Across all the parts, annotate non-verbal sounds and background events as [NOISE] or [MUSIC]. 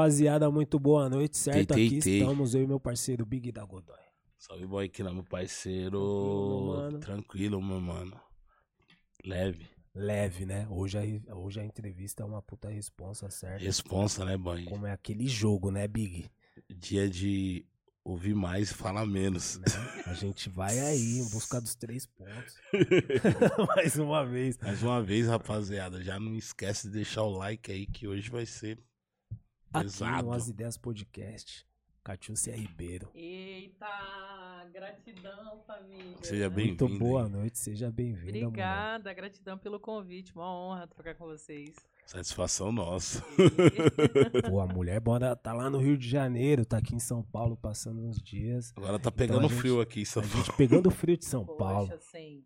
rapaziada, muito boa noite, certo? Tei, Aqui tei. estamos, eu e meu parceiro Big da Godoy. Salve, boy, aqui lá, meu parceiro. Tranquilo, meu mano. Tranquilo, meu mano. Leve. Leve, né? Hoje a, hoje a entrevista é uma puta responsa, certo? Responsa, né, boy? Como é aquele jogo, né, Big? Dia de ouvir mais e falar menos. Né? A gente vai aí em busca dos três pontos. [LAUGHS] [LAUGHS] Mais uma vez. Mais uma vez, rapaziada, já não esquece de deixar o like aí que hoje vai ser Aqui Pesado. no As Ideias Podcast, Catiúcia Ribeiro. Eita, gratidão, família. Seja Muito bem-vindo. boa aí. noite, seja bem-vinda. mulher. Obrigada, gratidão pelo convite. Uma honra trocar com vocês. Satisfação nossa. [LAUGHS] Pô, a mulher bora, tá lá no Rio de Janeiro, tá aqui em São Paulo passando uns dias. Agora tá pegando a gente- frio aqui em São Paulo. gente pegando o frio de São Paulo. Poxa, assim,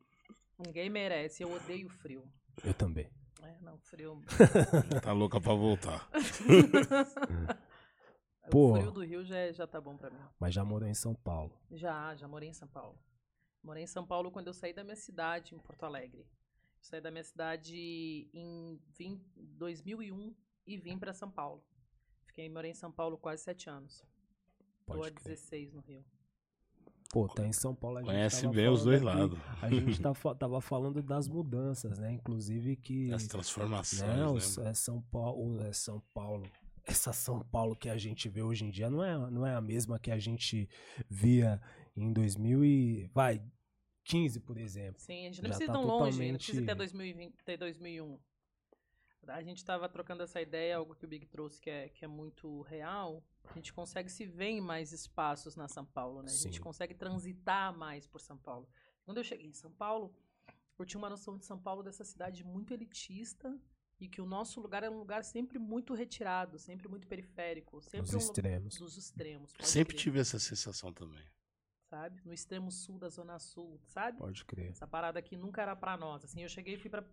ninguém merece. Eu odeio frio. Eu também. É, não, frio. [LAUGHS] Tá louca pra voltar. [LAUGHS] o Porra. frio do Rio já, é- já tá bom pra mim. Mas já morou em São Paulo. Já, já morei em São Paulo. Morei em São Paulo quando eu saí da minha cidade, em Porto Alegre. Saí da minha cidade em vim- 2001 e vim pra São Paulo. Fiquei, morei em São Paulo quase sete anos. Tô Pode há crer. 16 no Rio. Pô, tá em São Paulo. A gente Conhece tava bem os dois lados. A gente tá [LAUGHS] tava falando das mudanças, né? Inclusive que. As transformações, Não, né? é São Paulo, é São Paulo. Essa São Paulo que a gente vê hoje em dia não é, não é a mesma que a gente via em 2000 e vai 15, por exemplo. Sim, a gente não Já precisa ir tá tão longe, não precisa totalmente- 2020, até 2001. A gente estava trocando essa ideia, algo que o Big trouxe que é, que é muito real. A gente consegue se ver em mais espaços na São Paulo, né? A gente Sim. consegue transitar mais por São Paulo. Quando eu cheguei em São Paulo, eu tinha uma noção de São Paulo dessa cidade muito elitista e que o nosso lugar era um lugar sempre muito retirado, sempre muito periférico, sempre Os um extremos. dos extremos. Sempre crer, tive essa sensação também. sabe? No extremo sul da zona sul, sabe? Pode crer. Essa parada aqui nunca era pra nós. Assim, eu cheguei e fui pra,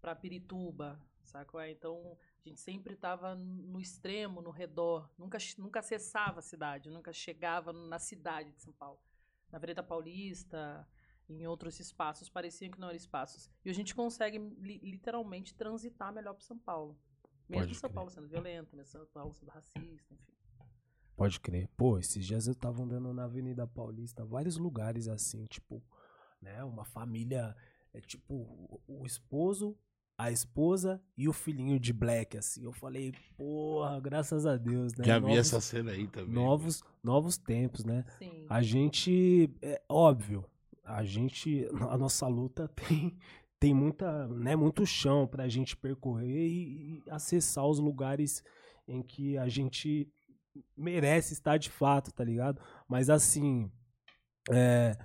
pra, pra Pirituba, qual é? Então, a gente sempre tava no extremo, no redor. Nunca, nunca acessava a cidade, nunca chegava na cidade de São Paulo. Na Vereda Paulista, em outros espaços, pareciam que não eram espaços. E a gente consegue, li- literalmente, transitar melhor para São Paulo. Mesmo Pode São crer. Paulo sendo violento, mesmo São Paulo sendo racista, enfim. Pode crer. Pô, esses dias eu tava andando na Avenida Paulista, vários lugares assim, tipo, né? Uma família, é tipo, o, o esposo, a esposa e o filhinho de black, assim. Eu falei, porra, graças a Deus, né? Já vi novos, essa cena aí também. novos, novos tempos, né? Sim. A gente, é óbvio, a gente, a nossa luta [LAUGHS] tem, tem muita, né, muito chão pra gente percorrer e, e acessar os lugares em que a gente merece estar de fato, tá ligado? Mas assim, é,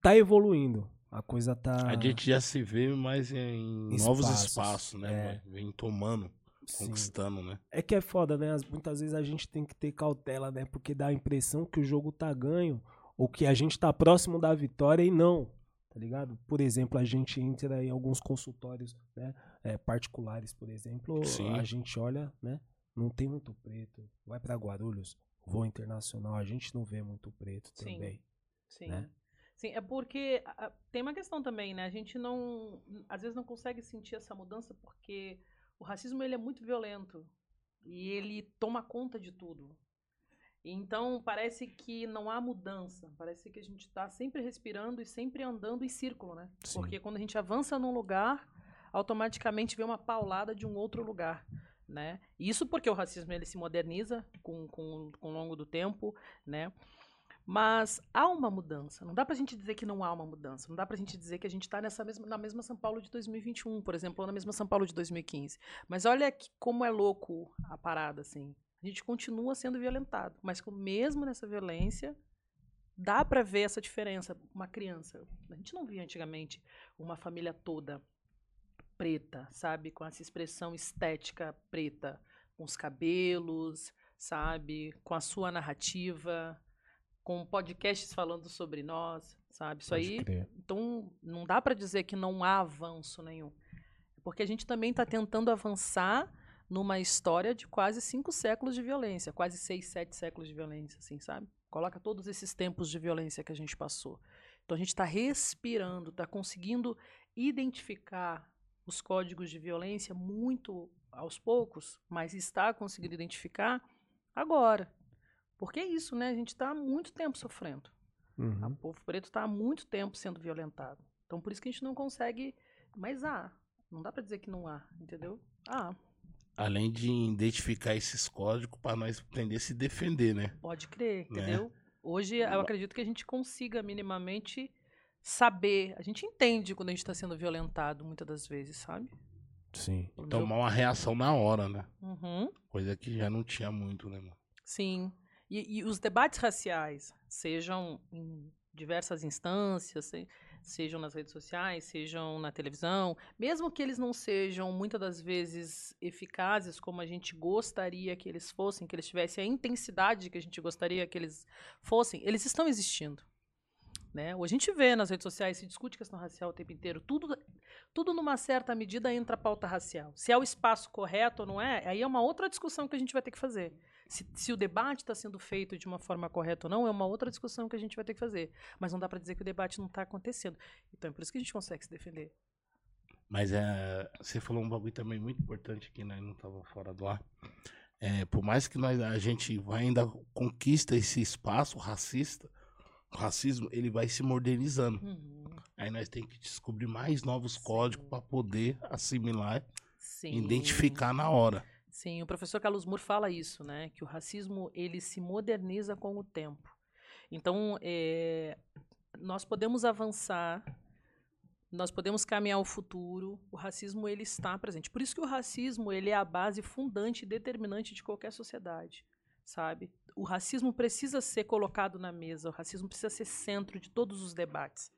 tá evoluindo. A coisa tá. A gente já se vê mais em Espaços, novos espaços, né? é. Vem tomando, sim. conquistando, né? É que é foda, né? As- Muitas vezes a gente tem que ter cautela, né? Porque dá a impressão que o jogo tá ganho ou que a gente tá próximo da vitória e não, tá ligado? Por exemplo, a gente entra em alguns consultórios, né? é, particulares, por exemplo, Sim. a gente olha, né? Não tem muito preto. Vai pra Guarulhos, voo internacional, a gente não vê muito preto Sim. também. Sim. né? Sim, é porque a- tem uma questão também, né? A gente não, às vezes não consegue sentir essa mudança porque o racismo ele é muito violento e ele toma conta de tudo. Então parece que não há mudança, parece que a gente está sempre respirando e sempre andando em círculo, né? Sim. Porque quando a gente avança num lugar, automaticamente vê uma paulada de um outro lugar. Né? Isso porque o racismo ele se moderniza com, com, com o longo do tempo, né? Mas há uma mudança. Não dá pra gente dizer que não há uma mudança. Não dá pra gente dizer que a gente está mesma, na mesma São Paulo de 2021, por exemplo, ou na mesma São Paulo de 2015. Mas olha que, como é louco a parada, assim. A gente continua sendo violentado, mas com, mesmo nessa violência, dá pra ver essa diferença. Uma criança. A gente não via antigamente uma família toda preta, sabe? Com essa expressão estética preta. Com os cabelos, sabe? Com a sua narrativa com podcasts falando sobre nós, sabe? Isso Pode aí, crer. então não dá para dizer que não há avanço nenhum, porque a gente também está tentando avançar numa história de quase cinco séculos de violência, quase seis, sete séculos de violência, assim, sabe? Coloca todos esses tempos de violência que a gente passou. Então a gente está respirando, está conseguindo identificar os códigos de violência muito aos poucos, mas está conseguindo identificar agora. Porque é isso, né? A gente está há muito tempo sofrendo. Uhum. O povo preto está há muito tempo sendo violentado. Então, por isso que a gente não consegue. Mas há. Não dá para dizer que não há, entendeu? Ah, Além de identificar esses códigos para nós aprender a se defender, né? pode crer, Né? entendeu? Hoje eu acredito que a gente consiga minimamente saber. A gente entende quando a gente está sendo violentado, muitas das vezes, sabe? Sim. Entendeu? Tomar uma reação na hora, né? Uhum. Coisa que já não tinha muito, né, mano? Sim. E, e os debates raciais, sejam em diversas instâncias, se- sejam nas redes sociais, sejam na televisão, mesmo que eles não sejam muitas das vezes eficazes como a gente gostaria que eles fossem, que eles tivessem a intensidade que a gente gostaria que eles fossem, eles estão existindo. Né? Ou a gente vê nas redes sociais, se discute questão racial o tempo inteiro, tudo, tudo numa certa medida entra a pauta racial. Se é o espaço correto ou não é, aí é uma outra discussão que a gente vai ter que fazer. Se, se o debate está sendo feito de uma forma correta ou não, é uma outra discussão que a gente vai ter que fazer. Mas não dá para dizer que o debate não está acontecendo. Então é por isso que a gente consegue se defender. Mas é, você falou um bagulho também muito importante nós não tava fora do ar. É, por mais que nós, a gente ainda conquista esse espaço racista, o racismo ele vai se modernizando. Uhum. Aí nós tem que descobrir mais novos códigos para poder assimilar, Sim. identificar na hora. Sim, o professor Carlos Moore fala isso, né? Que o racismo ele se moderniza com o tempo. Então, é, nós podemos avançar, nós podemos caminhar o futuro. O racismo ele está presente. Por isso que o racismo ele é a base fundante e determinante de qualquer sociedade, sabe? O racismo precisa ser colocado na mesa. O racismo precisa ser centro de todos os debates,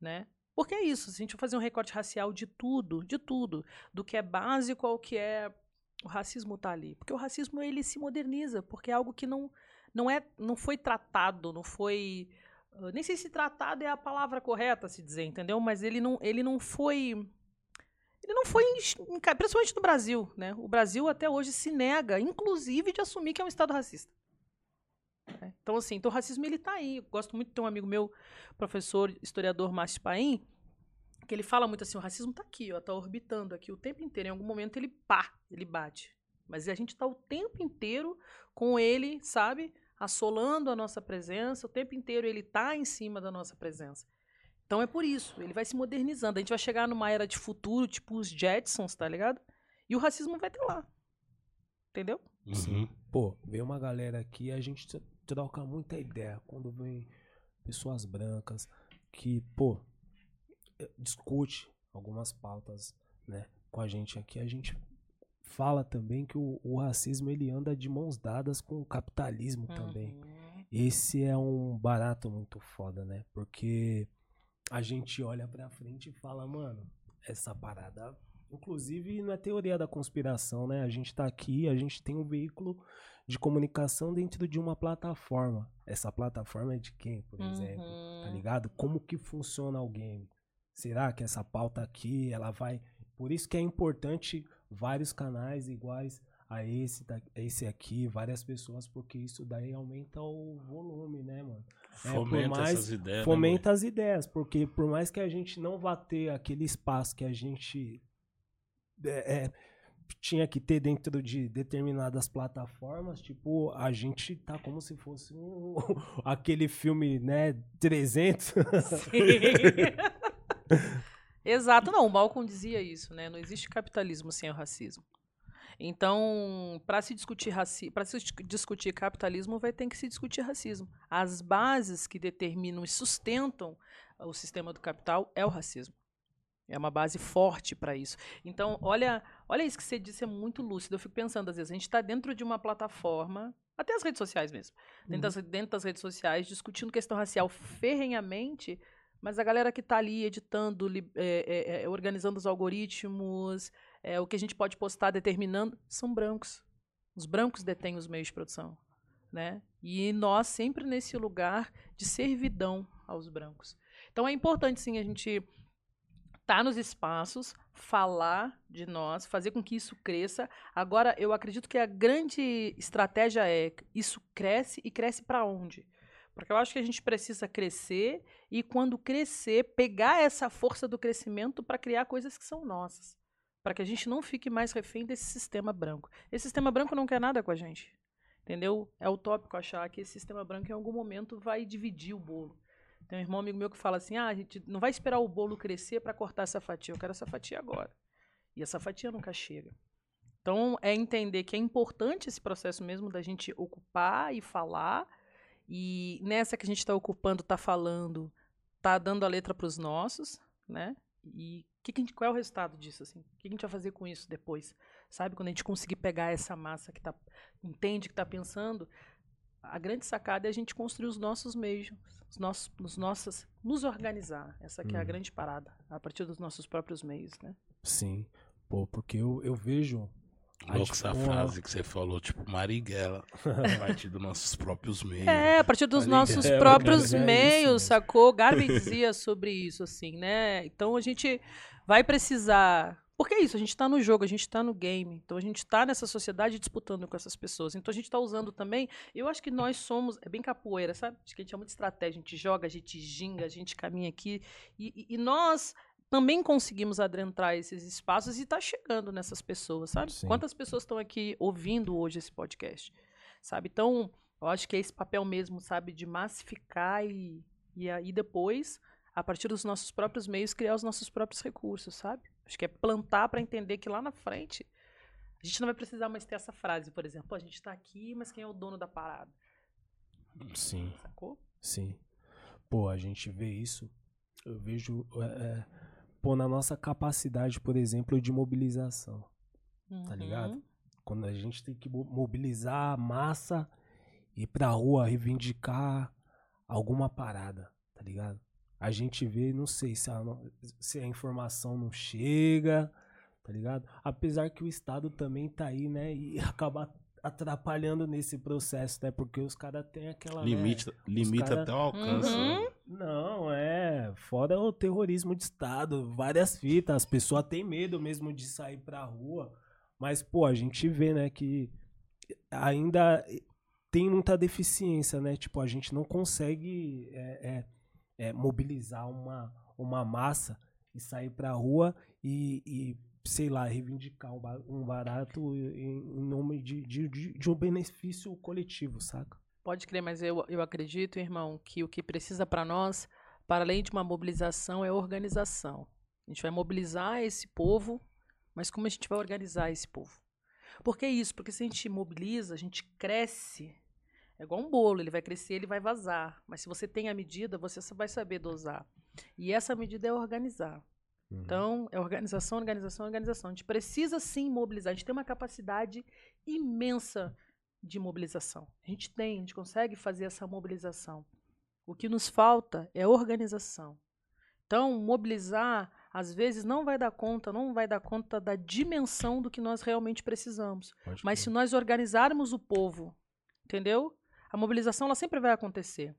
né? Porque é isso. Se a gente fazer um recorte racial de tudo, de tudo, do que é básico ao que é o racismo está ali. Porque o racismo ele se moderniza, porque é algo que não, não, é, não foi tratado, não foi. uh, nem sei se tratado é a palavra correta a se dizer, entendeu? Mas ele não, ele não foi. Ele não foi, principalmente no Brasil, né? O Brasil até hoje se nega, inclusive, de assumir que é um Estado racista. Né? Então, assim, então o racismo ele tá aí. Eu gosto muito de ter um amigo meu, professor, historiador Márcio Paim, que ele fala muito assim, o racismo tá aqui, ó, tá orbitando aqui o tempo inteiro. Em algum momento ele pá, ele bate. Mas a gente tá o tempo inteiro com ele, sabe, assolando a nossa presença, o tempo inteiro ele tá em cima da nossa presença. Então é por isso, ele vai se modernizando. A gente vai chegar numa era de futuro, tipo os Jetsons, tá ligado? E o racismo vai ter lá. Entendeu? Uhum. Pô, vem uma galera aqui e a gente tro- troca muita ideia. Quando vem pessoas brancas que, pô, eh, discute algumas pautas, né, com a gente aqui, a gente fala também que o, o racismo ele anda de mãos dadas com o capitalismo também. Uhum. Esse é um barato muito foda, né? Porque a gente olha pra frente e fala, mano, essa parada. Inclusive, não é teoria da conspiração, né? A gente tá aqui, a gente tem um veículo de comunicação dentro de uma plataforma. Essa plataforma é de quem, por exemplo? Tá Uhum. ligado? Como que funciona o game? Será que essa pauta aqui, ela vai. Por isso que é importante vários canais iguais a esse, da- esse aqui, várias pessoas, porque isso daí aumenta o volume, né, mano? É, Fomenta mais- essas ideias. né, Fomenta as ideias, porque por mais que a gente não vá ter aquele espaço que a gente é, é, tinha que ter dentro de determinadas plataformas, tipo, a gente tá como se fosse um, [LAUGHS] aquele filme, né, 300. [LAUGHS] Exato, não, o Malcolm dizia isso, né? Não existe capitalismo sem o racismo. Então, para se discutir raci para se dis- discutir capitalismo, vai ter que se discutir racismo. As bases que determinam e sustentam o sistema do capital é o racismo. É uma base forte para isso. Então, olha, olha isso que você disse, é muito lúcido. Eu fico pensando, às vezes, a gente está dentro de uma plataforma, até as redes sociais mesmo, dentro, das, dentro das redes sociais, discutindo questão racial ferrenhamente, mas a galera que está ali editando, li- é, é, é, organizando os algoritmos, é, o que a gente pode postar, determinando, são brancos. Os brancos detêm os meios de produção. Né? E nós sempre nesse lugar de servidão aos brancos. Então é importante sim a gente estar nos espaços, falar de nós, fazer com que isso cresça. Agora, eu acredito que a grande estratégia é isso cresce e cresce para onde? Porque eu acho que a gente precisa crescer e, quando crescer, pegar essa força do crescimento para criar coisas que são nossas. para que a gente não fique mais refém desse sistema branco. Esse sistema branco não quer nada com a gente. Entendeu? É utópico achar que esse sistema branco em algum momento vai dividir o bolo. Tem um irmão amigo meu que fala assim: ah, a gente não vai esperar o bolo crescer para cortar essa fatia, eu quero essa fatia agora. E essa fatia nunca chega. Então, é entender que é importante esse processo mesmo da gente ocupar e falar. E nessa que a gente está ocupando, está falando, está dando a letra para os nossos, né? E que que gente, qual é o resultado disso? Assim? O que a gente vai fazer com isso depois? Sabe? Quando a gente conseguir pegar essa massa que tá, entende que está pensando, a grande sacada é a gente construir os nossos meios, os nossos, os nossos nos organizar. Essa que hum. é a uhum. grande parada, a partir dos nossos próprios meios, né? Sim. Pô, porque eu, eu vejo Louco essa frase que você falou, tipo, Marighella, a partir dos nossos próprios meios. É, a partir dos Marighella, nossos próprios é meios, sacou? Garvey dizia sobre isso, assim, né? Então a gente vai precisar. Porque é isso, a gente está no jogo, a gente está no game. Então a gente está nessa sociedade disputando com essas pessoas. Então a gente está usando também. Eu acho que nós somos. É bem capoeira, sabe? Acho que a gente é muito estratégia. A gente joga, a gente ginga, a gente caminha aqui. E, e, e nós também conseguimos adentrar esses espaços e está chegando nessas pessoas, sabe? Sim. Quantas pessoas estão aqui ouvindo hoje esse podcast, sabe? Então, eu acho que é esse papel mesmo, sabe, de massificar e, e aí depois, a partir dos nossos próprios meios, criar os nossos próprios recursos, sabe? Acho que é plantar para entender que lá na frente a gente não vai precisar mais ter essa frase, por exemplo, a gente está aqui, mas quem é o dono da parada? Sim. Sacou? Sim. Pô, a gente vê isso. Eu vejo. É, pô, na nossa capacidade, por exemplo, de mobilização. Uhum. Tá ligado? Quando a gente tem que mobilizar a massa, ir pra rua reivindicar alguma parada, tá ligado? A gente vê, não sei se a, se a informação não chega, tá ligado? Apesar que o Estado também tá aí, né? E [LAUGHS] acaba atrapalhando nesse processo, né? Porque os caras têm aquela. Limita, né? limita cara... até o alcance. Uhum. Né? Não, é. Fora o terrorismo de Estado, várias fitas. As pessoas têm medo mesmo de sair pra rua. Mas, pô, a gente vê, né, que ainda tem muita deficiência, né? Tipo, a gente não consegue é, é, é, mobilizar uma, uma massa e sair pra rua e, e sei lá, reivindicar um barato em, nome de, de, de, um benefício coletivo, saca? Pode crer, mas eu, eu acredito, irmão, que o que precisa para nós, para além de uma mobilização, é organização. A gente vai mobilizar esse povo, mas como a gente vai organizar esse povo? Por que isso? Porque se a gente mobiliza, a gente cresce. É igual um bolo, ele vai crescer, ele vai vazar. Mas se você tem a medida, você vai saber dosar. E essa medida é organizar. Uhum. Então, é organização, organização, organização. A gente precisa sim mobilizar. A gente tem uma capacidade imensa de mobilização. A gente tem, a gente consegue fazer essa mobilização. O que nos falta é organização. Então, mobilizar, às vezes, não vai dar conta, não vai dar conta da dimensão do que nós realmente precisamos. Pode Mas se nós organizarmos o povo, entendeu? A mobilização ela sempre vai acontecer.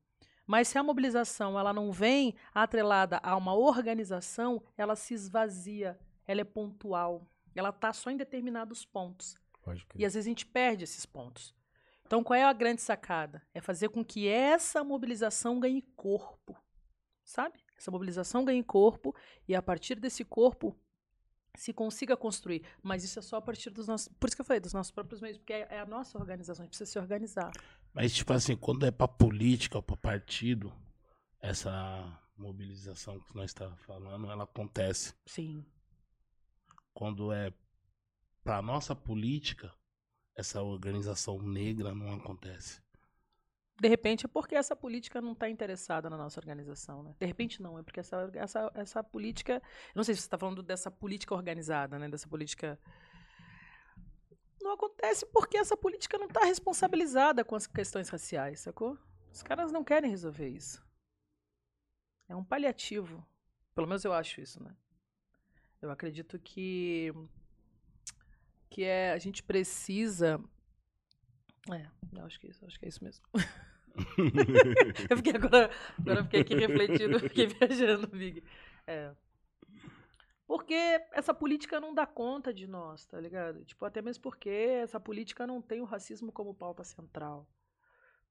Mas se a mobilização ela não vem atrelada a uma organização, ela se esvazia, ela é pontual, ela está só em determinados pontos. E às vezes a gente perde esses pontos. Então, qual é a grande sacada? É fazer com que essa mobilização ganhe corpo, sabe? Essa mobilização ganhe corpo e a partir desse corpo se consiga construir. Mas isso é só a partir dos nossos. Por isso que eu falei, dos nossos próprios meios, porque é, é a nossa organização, a gente precisa se organizar. Mas, tipo assim, quando é pra política ou pra partido, essa mobilização que nós estamos tá falando, ela acontece. Sim. Quando é pra nossa política, essa organização negra não acontece. De repente é porque essa política não está interessada na nossa organização, né? De repente não, é porque essa, essa, essa política. Não sei se você está falando dessa política organizada, né? Dessa política. Não acontece porque essa política não está responsabilizada com as questões raciais, sacou? Os caras não querem resolver isso. É um paliativo. Pelo menos eu acho isso, né? Eu acredito que que é a gente precisa é, eu acho que é isso, acho que é isso mesmo. [LAUGHS] eu fiquei agora, agora eu fiquei aqui refletindo, fiquei [LAUGHS] viajando, Big. É. Porque essa política não dá conta de nós, tá ligado? Tipo, até mesmo porque essa política não tem o racismo como pauta central.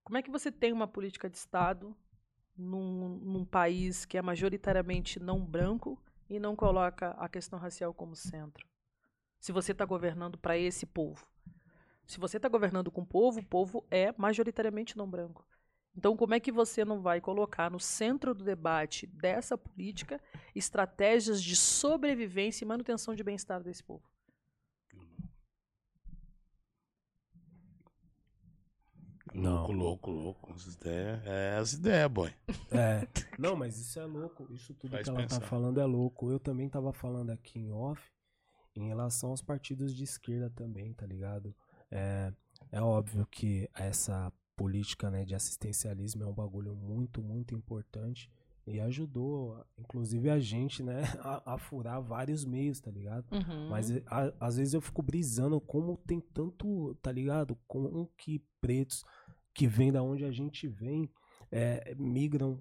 Como é que você tem uma política de Estado num, num país que é majoritariamente não branco e não coloca a questão racial como centro? Se você está governando para esse povo. Se você está governando com o povo, o povo é majoritariamente não branco. Então, como é que você não vai colocar no centro do debate dessa política estratégias de sobrevivência e manutenção de bem-estar desse povo? Não. Louco, louco, louco. As ideias, é as ideias, boy. É. [LAUGHS] Não, mas isso é louco. Isso tudo Faz que ela tá pensar. tá falando é louco. Eu também tava falando aqui em off em relação aos partidos de esquerda também, tá ligado? É, é óbvio que essa política né, de assistencialismo é um bagulho muito, muito importante e ajudou, inclusive, a gente, né, [LAUGHS] a, a furar vários meios, tá ligado? Uhum. Mas a, às vezes eu fico brisando como tem tanto, tá ligado? Como que pretos que vêm da onde a gente vem é, migram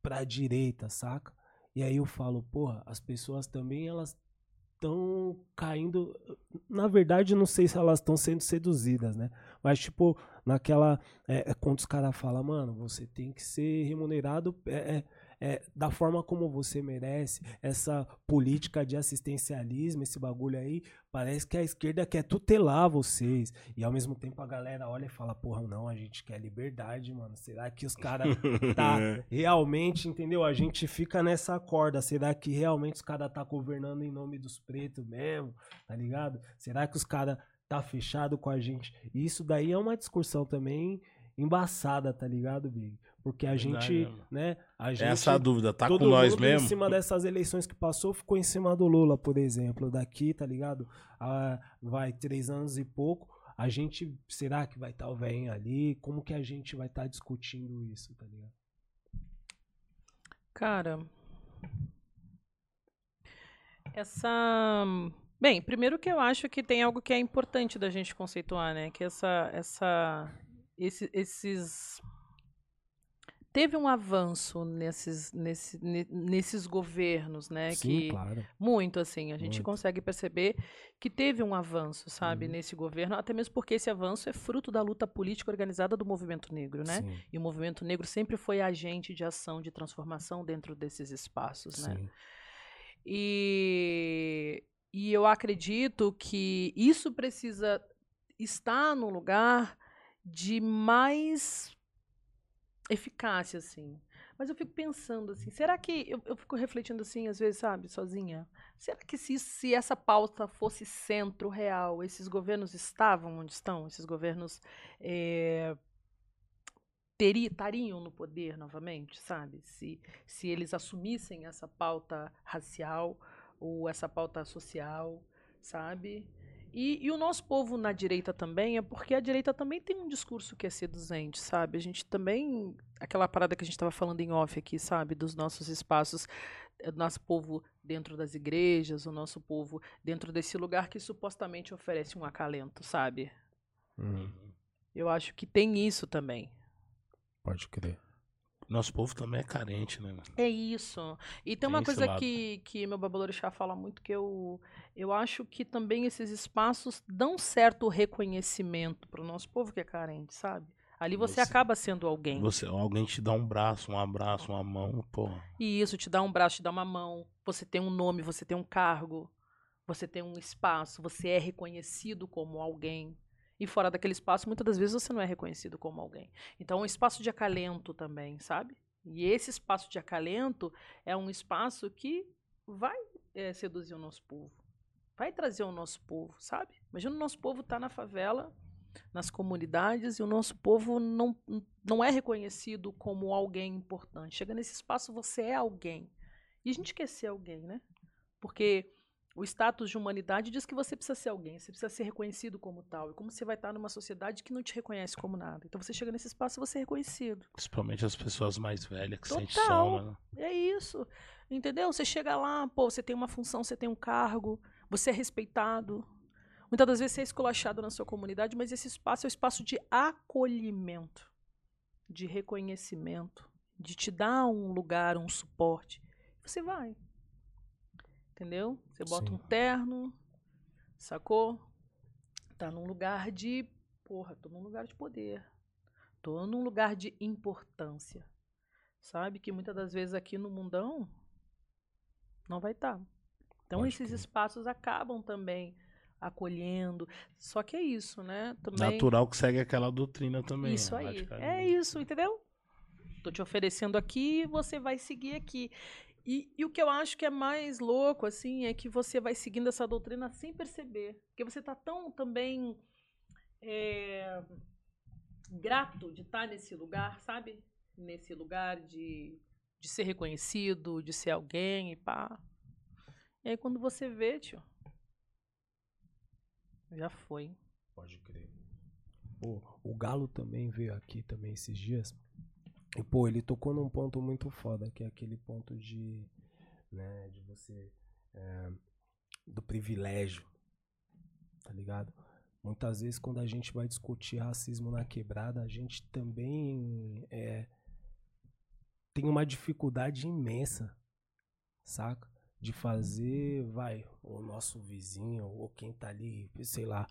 pra direita, saca? E aí eu falo, porra, as pessoas também elas estão caindo. Na verdade, não sei se elas estão sendo seduzidas, né? Mas, tipo, naquela. É, é quando os caras falam, mano, você tem que ser remunerado. É, é, é, da forma como você merece, essa política de assistencialismo, esse bagulho aí, parece que a esquerda quer tutelar vocês. E ao mesmo tempo a galera olha e fala, porra, não, a gente quer liberdade, mano. Será que os caras [LAUGHS] tá realmente, entendeu? A gente fica nessa corda. Será que realmente os caras tá governando em nome dos pretos mesmo? Tá ligado? Será que os caras tá fechado com a gente? E isso daí é uma discussão também embaçada, tá ligado, Big? Porque a gente, né? A gente, Essa dúvida, tá com nós mesmo? Em cima dessas eleições que passou, ficou em cima do Lula, por exemplo. Daqui, tá ligado? Ah, vai três anos e pouco. A gente, será que vai estar o velho ali? Como que a gente vai estar discutindo isso, tá ligado? Cara, essa. Bem, primeiro que eu acho que tem algo que é importante da gente conceituar, né? Que essa, essa, esse, esses teve um avanço nesses, nesse, nesses governos, né? Sim, que, claro. Muito, assim. A gente muito. consegue perceber que teve um avanço, sabe, uhum. nesse governo, até mesmo porque esse avanço é fruto da luta política organizada do movimento negro, né? Sim. E o movimento negro sempre foi agente de ação, de transformação dentro desses espaços, né? Sim. E, e eu acredito que isso precisa estar no lugar de mais eficácia, assim. Mas eu fico pensando assim, será que. Eu, eu fico refletindo assim, às vezes, sabe, sozinha. Será que se, se essa pauta fosse centro real, esses governos estavam onde estão? Esses governos é, estariam no poder novamente, sabe? Se, se eles assumissem essa pauta racial ou essa pauta social, sabe? E, e, o nosso povo na direita também é porque a direita também tem um discurso que é seduzente, sabe? A gente também. Aquela parada que a gente estava falando em off aqui, sabe? Dos nossos espaços, eh, nosso povo dentro das igrejas, o nosso povo dentro desse lugar que supostamente oferece um acalento, sabe? Uhum. Eu acho que tem isso também. Pode crer. Nosso povo também é carente, né? É isso. E tem, tem uma coisa que, que meu babalorixá fala muito que eu, eu acho que também esses espaços dão certo reconhecimento para o nosso povo que é carente, sabe? Ali você, você, acaba sendo alguém. Você, alguém te dá um braço, um abraço, uma mão, pô. E isso, te dá um braço, te dá uma mão. Você tem um nome, você tem um cargo, você tem um espaço, você é reconhecido como alguém. E fora daquele espaço, muitas das vezes você não é reconhecido como alguém. Então, um espaço de acalento também, sabe? E esse espaço de acalento é um espaço que vai é, seduzir o nosso povo. Vai trazer o nosso povo, sabe? Imagina o nosso povo tá na favela, nas comunidades, e o nosso povo não, não é reconhecido como alguém importante. Chega nesse espaço, você é alguém. E a gente quer ser alguém, né? Porque o status de humanidade diz que você precisa ser alguém, você precisa ser reconhecido como tal. E como você vai estar numa sociedade que não te reconhece como nada. Então você chega nesse espaço e você é reconhecido. Principalmente as pessoas mais velhas que Total. sentem soma. Né? É isso. Entendeu? Você chega lá, pô, você tem uma função, você tem um cargo, você é respeitado. Muitas das vezes você é esculachado na sua comunidade, mas esse espaço é o espaço de acolhimento, de reconhecimento, de te dar um lugar, um suporte. Você vai entendeu? Você bota Sim. um terno, sacou? Tá num lugar de, porra, tô num lugar de poder. Tô num lugar de importância. Sabe que muitas das vezes aqui no mundão não vai estar. Tá. Então Pode esses que... espaços acabam também acolhendo. Só que é isso, né? Também... Natural que segue aquela doutrina também. Isso aí. É isso, entendeu? Tô te oferecendo aqui, você vai seguir aqui. E, e o que eu acho que é mais louco, assim, é que você vai seguindo essa doutrina sem perceber. Porque você tá tão também é, grato de estar nesse lugar, sabe? Nesse lugar de, de ser reconhecido, de ser alguém e pá. E aí quando você vê, tio, já foi. Pode crer. Pô, o Galo também veio aqui também esses dias. E, pô, ele tocou num ponto muito foda, que é aquele ponto de, né, de você, é, do privilégio, tá ligado? Muitas vezes quando a gente vai discutir racismo na quebrada, a gente também é, tem uma dificuldade imensa, saca? De fazer, vai, o nosso vizinho ou quem tá ali, sei lá,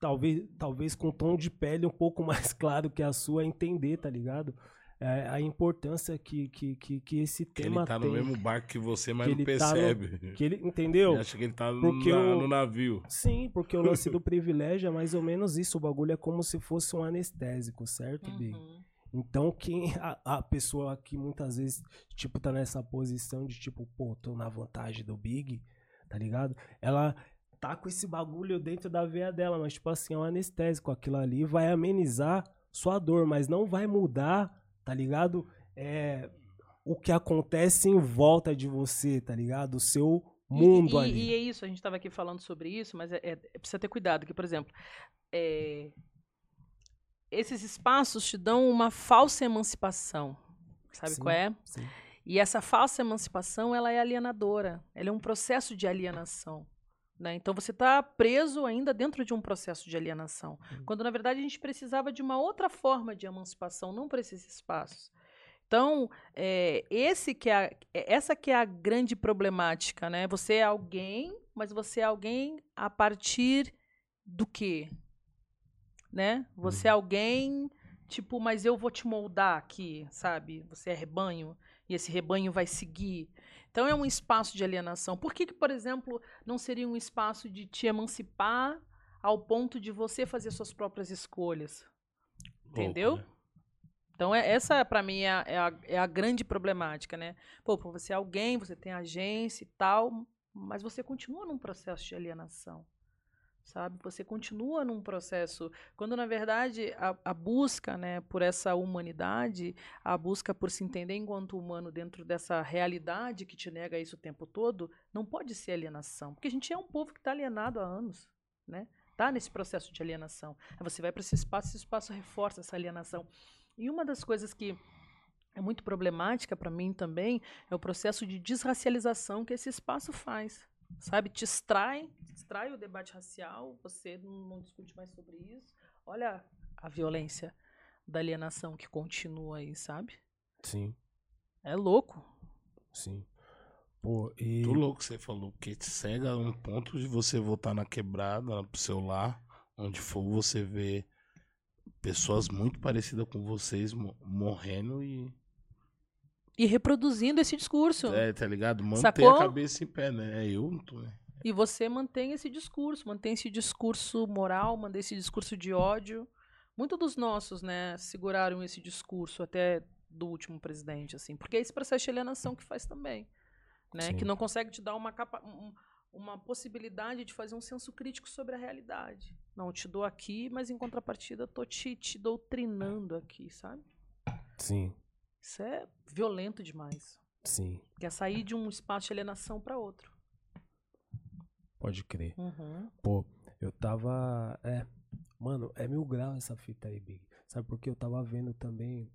talvez, talvez com tom de pele um pouco [LAUGHS] mais claro que a sua, entender, tá ligado? É, a importância que, que, que, que esse Que tema ele tá tem. no mesmo barco que você, mas Que não ele tá no- percebe. Que ele, entendeu? Ele acha que ele tá no, Porque o- no navio. Sim, porque o lance do [LAUGHS] privilégio é mais ou menos isso. O bagulho é como se fosse um anestésico, certo, Big? Uhum. Então, quem a, a pessoa que muitas vezes, tipo, tá nessa posição de tipo, pô, tô na vantagem do Big, tá ligado? Ela tá com esse bagulho dentro da veia dela, mas tipo assim, é um anestésico. Aquilo ali vai amenizar sua dor, mas não vai mudar, tá ligado? É, o que acontece em volta de você, tá ligado? O seu E- mundo e, ali. E é isso, a gente estava aqui falando sobre isso, mas é, é- precisa ter cuidado, que, por exemplo, é, esses espaços te dão uma falsa emancipação. Sabe Sim. qual é? Sim. E essa falsa emancipação, ela é alienadora. Ela é um processo de alienação. Né? Então você está preso ainda dentro de um processo de alienação. Quando, na verdade, a gente precisava de uma outra forma de emancipação, não para esses espaços. Então, é, esse que é a- é- essa que é a grande problemática, né? Você é alguém, mas você é alguém a partir do quê? Né? Você é alguém, tipo, mas eu vou te moldar aqui, sabe? Você é rebanho e esse rebanho vai seguir. Então é um espaço de alienação. Por que, que por exemplo, não seria um espaço de te emancipar ao ponto de você fazer suas próprias escolhas? Entendeu? Louco, né? Então, é, essa, para mim, é a, é, a, é a grande problemática, né? Pô, você é alguém, você tem agência e tal, mas você continua num processo de alienação, sabe? Você continua num processo... Quando, na verdade, a, a busca né, por essa humanidade, a busca por se entender enquanto humano dentro dessa realidade que te nega isso o tempo todo, não pode ser alienação. Porque a gente é um povo que está alienado há anos, né? Está nesse processo de alienação. Aí você vai para esse espaço, esse espaço reforça essa alienação. E uma das coisas que é muito problemática para mim também é o processo de desracialização que esse espaço faz. Sabe? Te extrai, te extrai o debate racial, você não, não discute mais sobre isso. Olha a violência da alienação que continua aí, sabe? Sim, É louco. sim. Pô, e. Muito louco que você falou, porque te cega a um ponto de você voltar na quebrada, pro seu lar, onde for você ver pessoas muito parecidas com vocês mo- morrendo e. E reproduzindo esse discurso. É, tá ligado? Manter Sacou? a cabeça em pé, né? É eu, não tô, né? E você mantém esse discurso, mantém esse discurso moral, mantém esse discurso de ódio. Muitos dos nossos, né, seguraram esse discurso até do último presidente, assim, porque é esse processo de alienação que faz também, né, Sim. que não consegue te dar uma capa, um- uma possibilidade de fazer um senso crítico sobre a realidade. Não, eu te dou aqui, mas em contrapartida tô te, te doutrinando aqui, sabe? Sim, Isso é violento demais. sim. Quer sair de um espaço de alienação para outro. Pode crer. Uhum. Pô, eu tava. É. Mano, é mil graus essa fita aí, Big. Sabe porque eu tava vendo também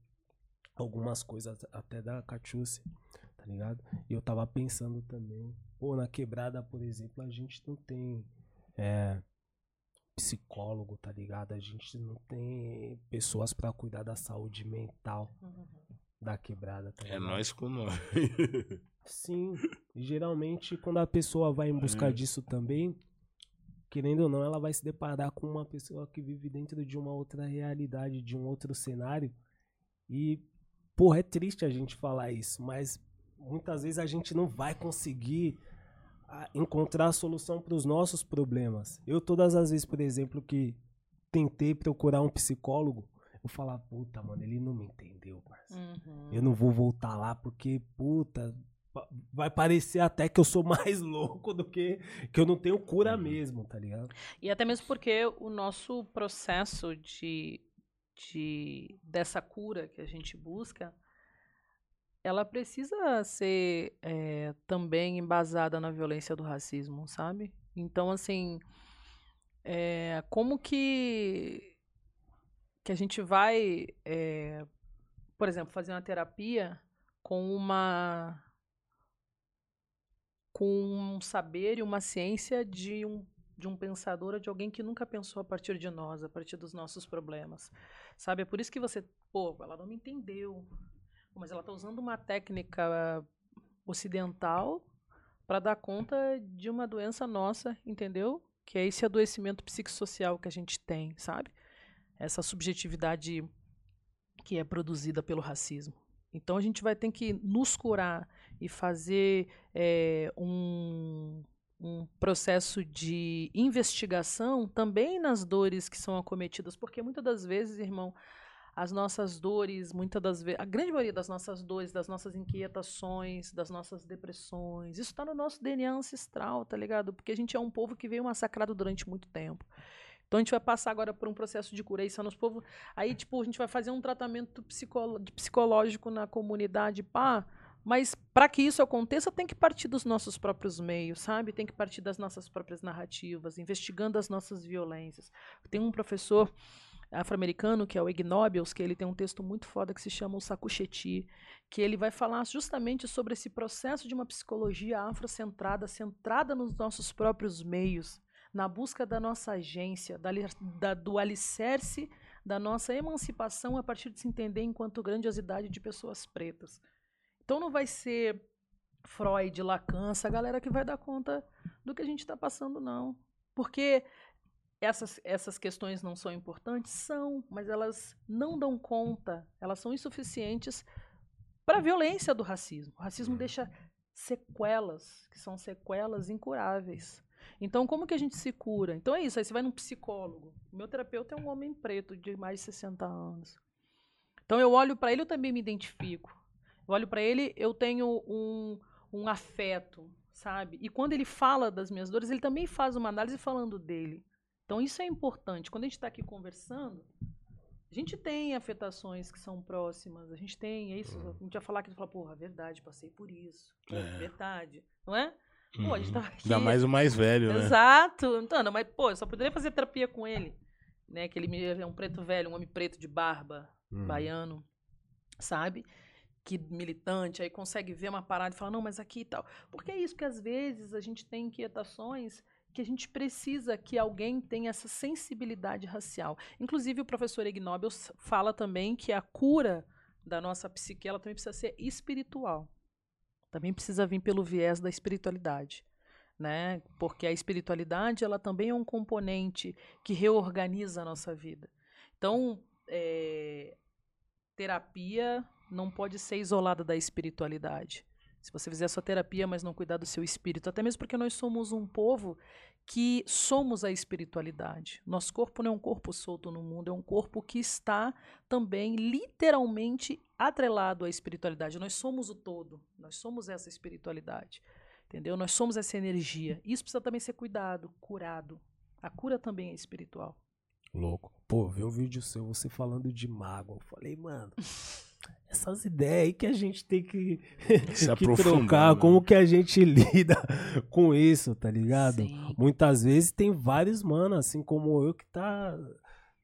algumas coisas até da Catiúcia, tá ligado? E eu tava pensando também. Pô, na quebrada, por exemplo, a gente não tem. É, psicólogo, tá ligado? A gente não tem pessoas pra cuidar da saúde mental Uhum. Da quebrada, tá É ligado? nós com nós. Sim, geralmente quando a pessoa vai em busca É. disso também, querendo ou não, ela vai se deparar com uma pessoa que vive dentro de uma outra realidade, de um outro cenário. E, porra, é triste a gente falar isso, mas muitas vezes a gente não vai conseguir a encontrar a solução para os nossos problemas. Eu, todas as vezes, por exemplo, que tentei procurar um psicólogo, eu falava, puta, mano, ele não me entendeu, parceiro. Uhum. Eu não vou voltar lá porque, puta, vai parecer até que eu sou [LAUGHS] mais louco do que que eu não tenho cura mesmo, tá ligado? E até mesmo porque o nosso processo de, de dessa cura que a gente busca, ela precisa ser eh, também embasada na violência do racismo, sabe? Então, assim, eh, como que que a gente vai, eh, por exemplo, fazer uma terapia com uma com um saber e uma ciência de um de um pensador ou de alguém que nunca pensou a partir de nós, a partir dos nossos problemas. Sabe? É por isso que você, pô, ela não me entendeu. Mas ela está usando uma técnica ocidental para dar conta de uma doença nossa, entendeu? Que é esse adoecimento psicossocial que a gente tem, sabe? Essa subjetividade que é produzida pelo racismo. Então a gente vai ter que nos curar e fazer eh, um, um processo de investigação também nas dores que são acometidas, porque muitas das vezes, irmão, as nossas dores, muitas das vezes, a grande maioria das nossas dores, das nossas inquietações, das nossas depressões, isso está no nosso DNA ancestral, tá ligado? Porque a gente é um povo que veio massacrado durante muito tempo. Então a gente vai passar agora por um processo de cura. Nos povos. Aí, tipo, a gente vai fazer um tratamento psicológico na comunidade, pá. Mas para que isso aconteça, tem que partir dos nossos próprios meios, sabe? Tem que partir das nossas próprias narrativas, investigando as nossas violências. Tem um professor afro-americano, que é o Ig Nobels, que ele tem um texto muito foda que se chama O Sakucheti, que ele vai falar justamente sobre esse processo de uma psicologia afrocentrada, centrada nos nossos próprios meios, na busca da nossa agência, da, da- do alicerce da nossa emancipação a partir de se entender enquanto grandiosidade de pessoas pretas. Então não vai ser Freud, Lacan, essa galera que vai dar conta do que a gente está passando, não. Porque essas, essas questões não são importantes? São, mas elas não dão conta, elas são insuficientes para a violência do racismo. O racismo deixa sequelas, que são sequelas incuráveis. Então, como que a gente se cura? Então é isso, aí você vai num psicólogo. O meu terapeuta é um homem preto de mais de 60 anos. Então eu olho para ele, eu também me identifico. Eu olho para ele, eu tenho um, um afeto, sabe? E quando ele fala das minhas dores, ele também faz uma análise falando dele. Então isso é importante. Quando a gente está aqui conversando, a gente tem afetações que são próximas, a gente tem, é isso. A gente vai falar que fala, porra, verdade, passei por isso. Pô, É. Verdade. Não é? Pô, a gente Uhum. tava aqui. Ainda mais o mais velho, né? Exato. Então, não, mas, pô, eu só poderia fazer terapia com ele. Né? Que ele me- é um preto velho, um homem preto de barba, Hum. baiano, sabe? Que militante, aí consegue ver uma parada e fala, não, mas aqui e tal. Porque é isso, que às vezes a gente tem inquietações que a gente precisa que alguém tenha essa sensibilidade racial. Inclusive, o professor Ig Nobels fala também que a cura da nossa psique, ela também precisa ser espiritual. Também precisa vir pelo viés da espiritualidade. Né? Porque a espiritualidade ela também é um componente que reorganiza a nossa vida. Então, é, terapia não pode ser isolada da espiritualidade. Se você fizer a sua terapia, mas não cuidar do seu espírito, até mesmo porque nós somos um povo que somos a espiritualidade. Nosso corpo não é um corpo solto no mundo, é um corpo que está também literalmente atrelado à espiritualidade. Nós somos o todo, nós somos essa espiritualidade. Entendeu? Nós somos essa energia. Isso precisa também ser cuidado, curado. A cura também é espiritual. Louco. Pô, vi um vídeo seu, você falando de mágoa. Eu falei, mano, [LAUGHS] essas ideias aí que a gente tem que, [LAUGHS] Se [LAUGHS] que aprofundar, trocar, né? como que a gente [LAUGHS] lida com isso, tá ligado? Sim. Muitas vezes tem vários, mano, assim como eu, que tá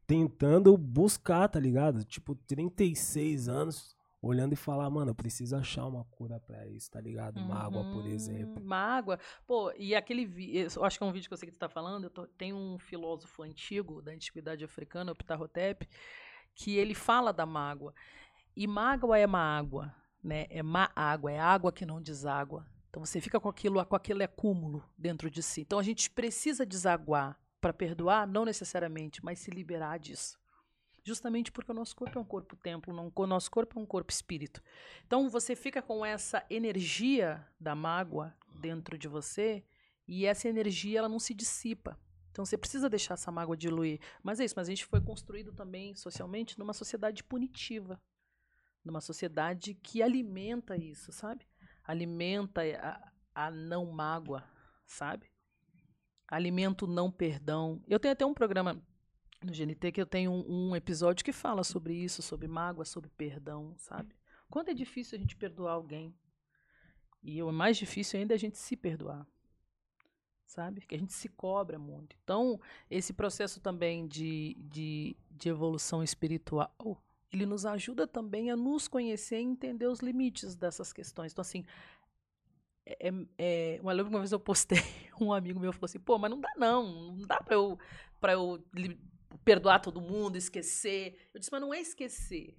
tentando buscar, tá ligado? Tipo, 36 anos, olhando e falar, mano, eu preciso achar uma cura pra isso, tá ligado? Mágoa, por Uhum, exemplo. Mágoa. Pô, e aquele vídeo, eu acho que é um vídeo que eu sei que tu tá falando, eu tô- tem um filósofo antigo da antiguidade africana, o Ptahotep, que ele fala da mágoa. E mágoa é má água, né? É má água, é água que não deságua. Então você fica com aquilo, com aquele acúmulo dentro de si. Então a gente precisa desaguar para perdoar, não necessariamente, mas se liberar disso. Justamente porque o nosso corpo é um corpo templo, não, o nosso corpo é um corpo espírito. Então você fica com essa energia da mágoa dentro de você E essa energia ela não se dissipa. Então você precisa deixar essa mágoa diluir. Mas é isso, mas a gente foi construído também socialmente numa sociedade punitiva. Numa sociedade que alimenta isso, sabe? Alimenta a, a não mágoa, sabe? Alimenta o não perdão. Eu tenho até um programa no GNT que eu tenho um, um episódio que fala sobre isso, sobre mágoa, sobre perdão, sabe? Quando é difícil a gente perdoar alguém. E o mais difícil ainda é a gente se perdoar. Sabe? Que a gente se cobra muito. Então, esse processo também de, de, de evolução espiritual, ele nos ajuda também a nos conhecer e entender os limites dessas questões. Então, assim, é, é, uma, uma vez eu postei, [LAUGHS] um amigo meu falou assim, pô, mas não dá não, não dá pra eu, pra eu perdoar todo mundo, esquecer. Eu disse, mas não é esquecer,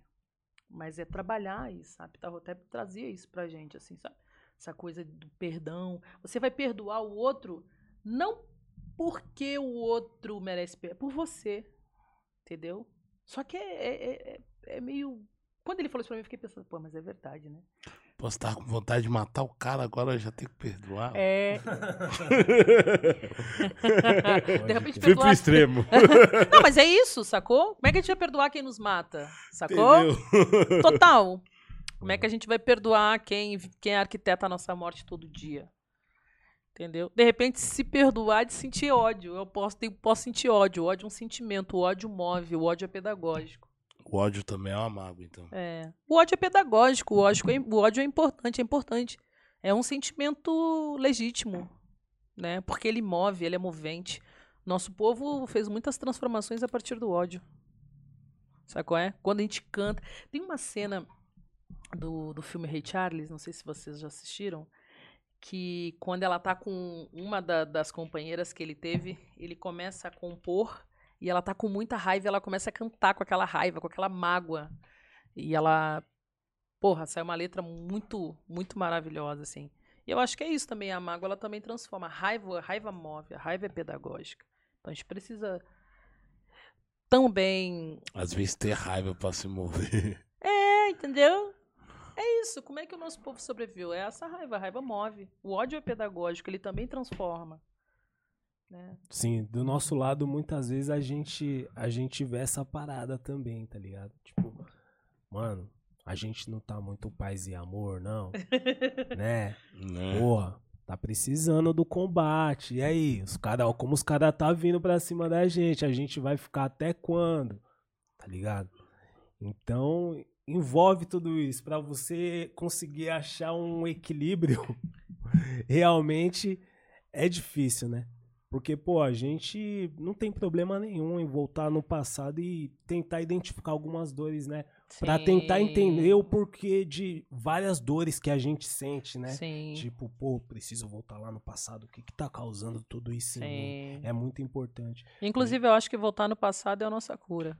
mas é trabalhar isso, sabe? Até trazia isso pra gente, assim, sabe? Essa coisa do perdão. Você vai perdoar o outro não porque o outro merece perdão, é por você, entendeu? Só que é, é, é, é meio... Quando ele falou isso pra mim, eu fiquei pensando, pô, mas é verdade, né? Posso estar com vontade de matar o cara, agora eu já tenho que perdoar. É. [LAUGHS] de repente Fui pro extremo. [LAUGHS] Não, mas é isso, sacou? Como é que a gente vai perdoar quem nos mata? Sacou? Entendeu? [LAUGHS] Total. Como é que a gente vai perdoar quem, quem arquiteta a nossa morte todo dia? Entendeu? De repente, se perdoar de sentir ódio. Eu posso, tenho, posso sentir ódio. O ódio é um sentimento. O ódio move. O ódio é pedagógico. O ódio também é uma mágoa, então. É. O ódio é pedagógico, o ódio é, [LAUGHS] o ódio é importante, é importante. É um sentimento legítimo, né? Porque ele move, ele é movente. Nosso povo fez muitas transformações a partir do ódio. Sabe qual é? Quando a gente canta. Tem uma cena do, do filme Rei Charles, não sei se vocês já assistiram, que quando ela tá com uma da, das companheiras que ele teve, ele começa a compor e ela tá com muita raiva, ela começa a cantar com aquela raiva, com aquela mágoa. E ela, porra, sai uma letra muito, muito maravilhosa, assim. E eu acho que é isso também, a mágoa, ela também transforma. A raiva, a raiva move, a raiva é pedagógica. Então a gente precisa também... Às vezes ter raiva pra se mover. [LAUGHS] É, entendeu? É isso. Como é que o nosso povo sobreviveu? É essa raiva. A raiva move. O ódio é pedagógico, ele também transforma. Né? Sim, do nosso lado, muitas vezes a gente, a gente vê essa parada também, tá ligado? Tipo, mano, a gente não tá muito paz e amor, não. [LAUGHS] né? Né? Porra, tá precisando do combate. E aí, os cara, como os caras tá vindo pra cima da gente, a gente vai ficar até quando? Tá ligado? Então, envolve tudo isso pra você conseguir achar um equilíbrio. [LAUGHS] Realmente é difícil, né? Porque, pô, a gente não tem problema nenhum em voltar no passado e tentar identificar algumas dores, né? Pra tentar entender o porquê de várias dores que a gente sente, né? Sim. Tipo, pô, preciso voltar lá no passado. O que que tá causando tudo isso em mim? Sim. É muito importante. Inclusive, eu acho que voltar no passado é a nossa cura.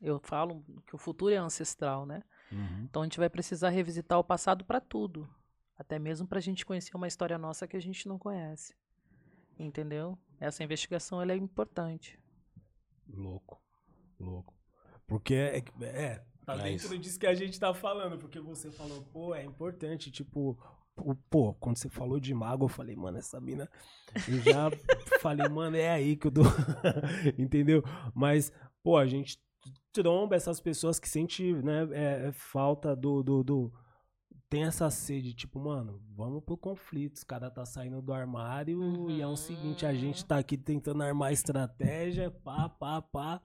Eu falo que o futuro é ancestral, né? Então a gente vai precisar revisitar o passado para tudo. Até mesmo pra gente conhecer uma história nossa que a gente não conhece. Entendeu? Essa investigação ela é importante. Louco. Louco. Porque é, é tá Mas- dentro disso que a gente tá falando. Porque você falou, pô, é importante, tipo. pô, Pô, quando você falou de mago, eu falei, mano, essa mina. Eu já [LAUGHS] falei, mano, é aí que eu dou. [LAUGHS] Entendeu? Mas, pô, a gente tromba essas pessoas que sentem, né, é, é falta do, do, do- Tem essa sede, tipo, mano, vamos pro conflito. Os caras tá saindo do armário e é o seguinte, a gente tá aqui tentando armar estratégia, pá, pá, pá.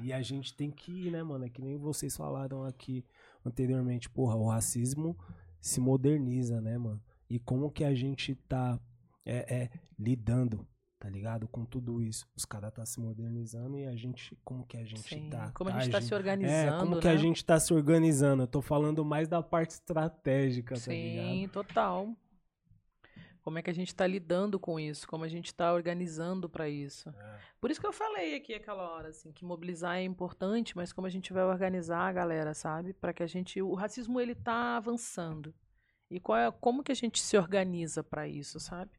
E a gente tem que ir, né, mano? É que nem vocês falaram aqui anteriormente, porra, o racismo se moderniza, né, mano? E como que a gente tá é, é, lidando, tá ligado? Com tudo isso. Os caras tá se modernizando e a gente, como que a gente Sim. tá? Como a tá gente tá se organizando, É, como né? que a gente tá se organizando? Eu tô falando mais da parte estratégica, tá ligado? Sim, total. Como é que a gente está lidando com isso? Como a gente está organizando para isso? É. Por isso que eu falei aqui aquela hora, assim, que mobilizar é importante, mas como a gente vai organizar a galera, sabe? Para que a gente, o racismo ele tá avançando. E qual é, como que a gente se organiza para isso, sabe?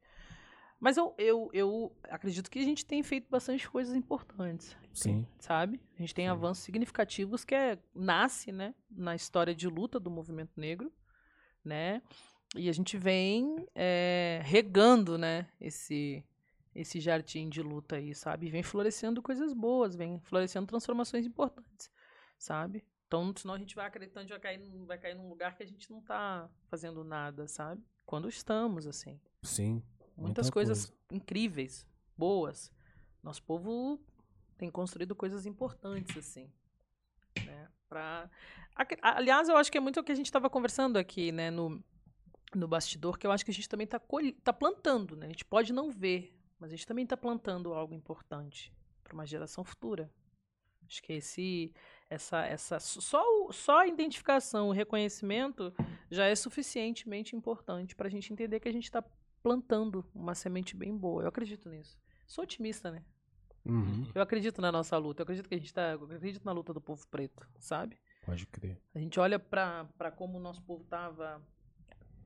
Mas eu, eu, eu acredito que a gente tem feito bastante coisas importantes Sim. sabe? A gente tem Sim. avanços significativos que é, nasce, né, na história de luta do movimento negro, né? E a gente vem é, regando, né, esse, esse jardim de luta aí, sabe? Vem florescendo coisas boas, vem florescendo transformações importantes, sabe? Então, senão a gente vai acreditando que vai cair, vai cair num lugar que a gente não tá fazendo nada, sabe? Quando estamos, assim. Sim. Muitas coisas coisa. incríveis, boas. Nosso povo tem construído coisas importantes, assim. Né? Pra... Aliás, eu acho que é muito o que a gente estava conversando aqui, né, no, no bastidor, que eu acho que a gente também está tá plantando, né? A gente pode não ver, mas a gente também está plantando algo importante para uma geração futura. Acho que esse, essa, essa, só, só a identificação, o reconhecimento já é suficientemente importante para a gente entender que a gente está plantando uma semente bem boa. Eu acredito nisso. Sou otimista, né? Uhum. Eu acredito na nossa luta. Eu acredito que a gente tá. Eu acredito na luta do povo preto, sabe? Pode crer. A gente olha para como o nosso povo tava.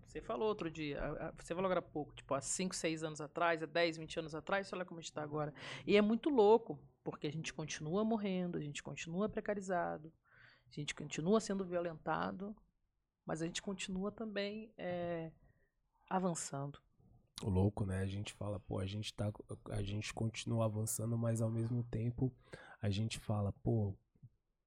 Você falou outro dia, você falou agora há pouco, tipo, há 5, 6 anos atrás, há 10, 20 anos atrás, olha como a gente está agora. E é muito louco, porque a gente continua morrendo, a gente continua precarizado, a gente continua sendo violentado, mas a gente continua também é, avançando louco, né? A gente fala, pô, a gente tá. A gente continua avançando, mas ao mesmo tempo a gente fala, pô,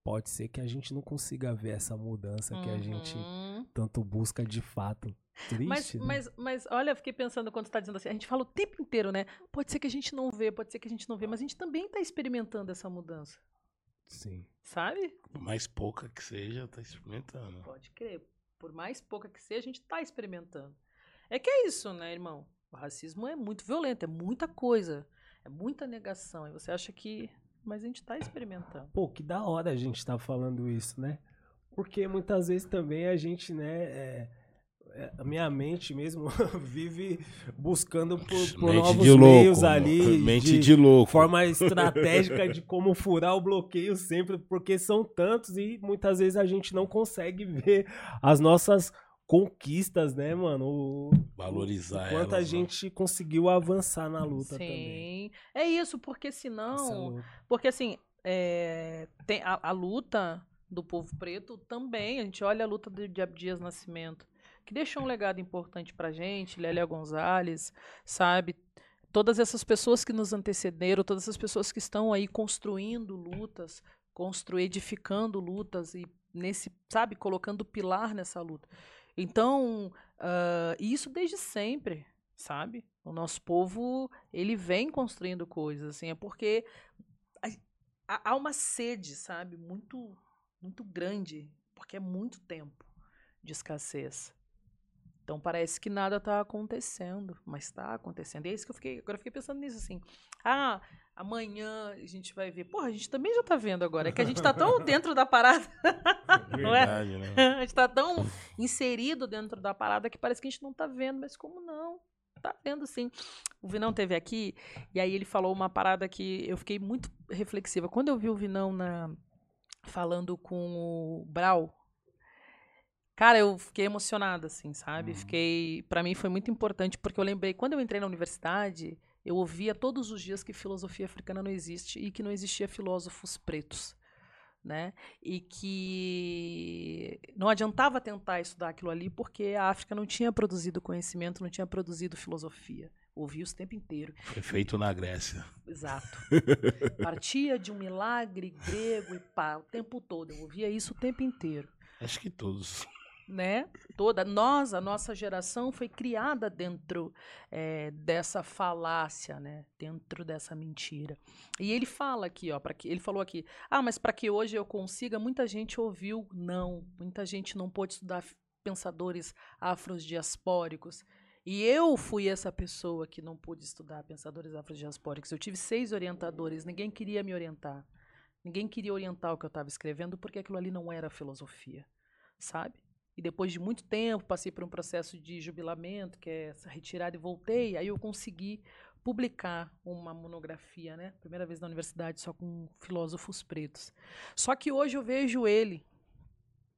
pode ser que a gente não consiga ver essa mudança uhum. que a gente uhum. tanto busca de fato. Triste, mas, né? mas, mas olha, eu fiquei pensando quando você está dizendo assim, a gente fala o tempo inteiro, né? Pode ser que a gente não vê, pode ser que a gente não vê, mas a gente também está experimentando essa mudança. Sim. Sabe? Por mais pouca que seja, está experimentando. Pode crer. Por mais pouca que seja, a gente está experimentando. É que é isso, né, irmão? O racismo é muito violento, é muita coisa, é muita negação. E você acha que. Mas a gente está experimentando. Pô, que da hora a gente estar tá falando isso, né? Porque muitas vezes também a gente, né. É, é, a minha mente mesmo [LAUGHS] vive buscando por, por novos louco, meios ali. Mente de, de louco. Forma estratégica [LAUGHS] de como furar o bloqueio sempre, porque são tantos e muitas vezes a gente não consegue [LAUGHS] ver as nossas conquistas, né, mano? O, Valorizar o quanto elas, a gente né? conseguiu avançar na luta Sim. também. É isso, porque senão. Porque assim, é, tem a, a, luta do povo preto também. A gente olha a luta de, de Abdias Nascimento, que deixou um legado importante pra gente, Lélia Gonzalez, sabe? Todas essas pessoas que nos antecederam, todas essas pessoas que estão aí construindo lutas, constru edificando lutas e nesse, sabe, colocando pilar nessa luta. Então, uh, isso desde sempre, sabe? O nosso povo, ele vem construindo coisas, assim, é porque há uma sede, sabe? Muito, muito grande, porque é muito tempo de escassez. Então parece que nada está acontecendo, mas está acontecendo. E é isso que eu fiquei, agora eu fiquei pensando nisso assim. Ah, amanhã a gente vai ver. Porra, a gente também já está vendo agora. É que a gente está tão [LAUGHS] dentro da parada. Verdade, não é? né? [LAUGHS] A gente está tão inserido dentro da parada que parece que a gente não está vendo, mas como não? Tá vendo sim. O Vinão teve aqui e aí ele falou uma parada que eu fiquei muito reflexiva. Quando eu vi o Vinão na, falando com o Brau, Cara, eu fiquei emocionada, assim, sabe? Uhum. Fiquei. para mim foi muito importante, porque eu lembrei, quando eu entrei na universidade, eu ouvia todos os dias que filosofia africana não existe e que não existia filósofos pretos. Né? E que não adiantava tentar estudar aquilo ali porque a África não tinha produzido conhecimento, não tinha produzido filosofia. Ouvia o tempo inteiro. Foi feito na Grécia. Exato. [LAUGHS] Partia de um milagre grego e pá, o tempo todo. Eu ouvia isso o tempo inteiro. Acho que todos né? Toda nós, a nossa geração foi criada dentro é, dessa falácia, né? Dentro dessa mentira. E ele fala aqui, ó, para que ele falou aqui, ah, mas para que hoje eu consiga, muita gente ouviu não, muita gente não pôde estudar pensadores afrodiaspóricos. E eu fui essa pessoa que não pude estudar pensadores afrodiaspóricos. Eu tive seis orientadores, ninguém queria me orientar. Ninguém queria orientar o que eu estava escrevendo porque aquilo ali não era filosofia, sabe? E depois de muito tempo, passei por um processo de jubilamento, que é essa retirada e voltei, aí eu consegui publicar uma monografia, né? Primeira vez na universidade só com filósofos pretos. Só que hoje eu vejo ele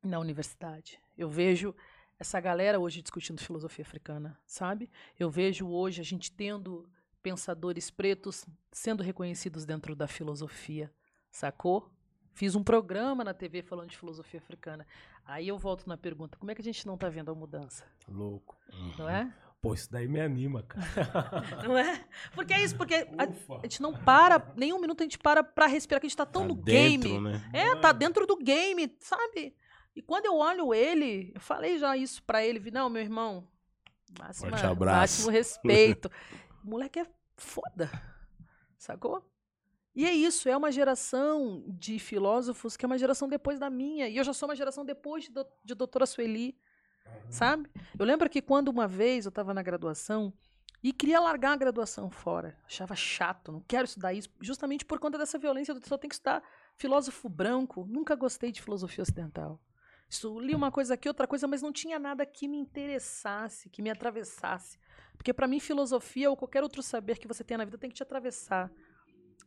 na universidade. Eu vejo essa galera hoje discutindo filosofia africana, sabe? Eu vejo hoje a gente tendo pensadores pretos sendo reconhecidos dentro da filosofia, sacou? Fiz um programa na TV falando de filosofia africana. Aí eu volto na pergunta: como é que a gente não está vendo a mudança? Louco. Não é? Pô, isso daí me anima, cara. [LAUGHS] Não é? Porque é isso, porque a, a gente não para, nenhum minuto a gente para pra respirar, que a gente tá tão Tá no dentro, game. né? É, tá dentro do game, sabe? E quando eu olho ele, eu falei já isso pra ele, vi, não, meu irmão, abraço. máximo respeito. o moleque é foda, sacou? E é isso, é uma geração de filósofos que é uma geração depois da minha. E eu já sou uma geração depois de, do, de doutora Sueli, sabe? Eu lembro que quando uma vez eu estava na graduação e queria largar a graduação fora, achava chato, não quero estudar isso, justamente por conta dessa violência, eu só tenho que estudar filósofo branco, nunca gostei de filosofia ocidental. Isso, li uma coisa aqui, outra coisa, mas não tinha nada que me interessasse, que me atravessasse. Porque para mim filosofia ou qualquer outro saber que você tenha na vida tem que te atravessar.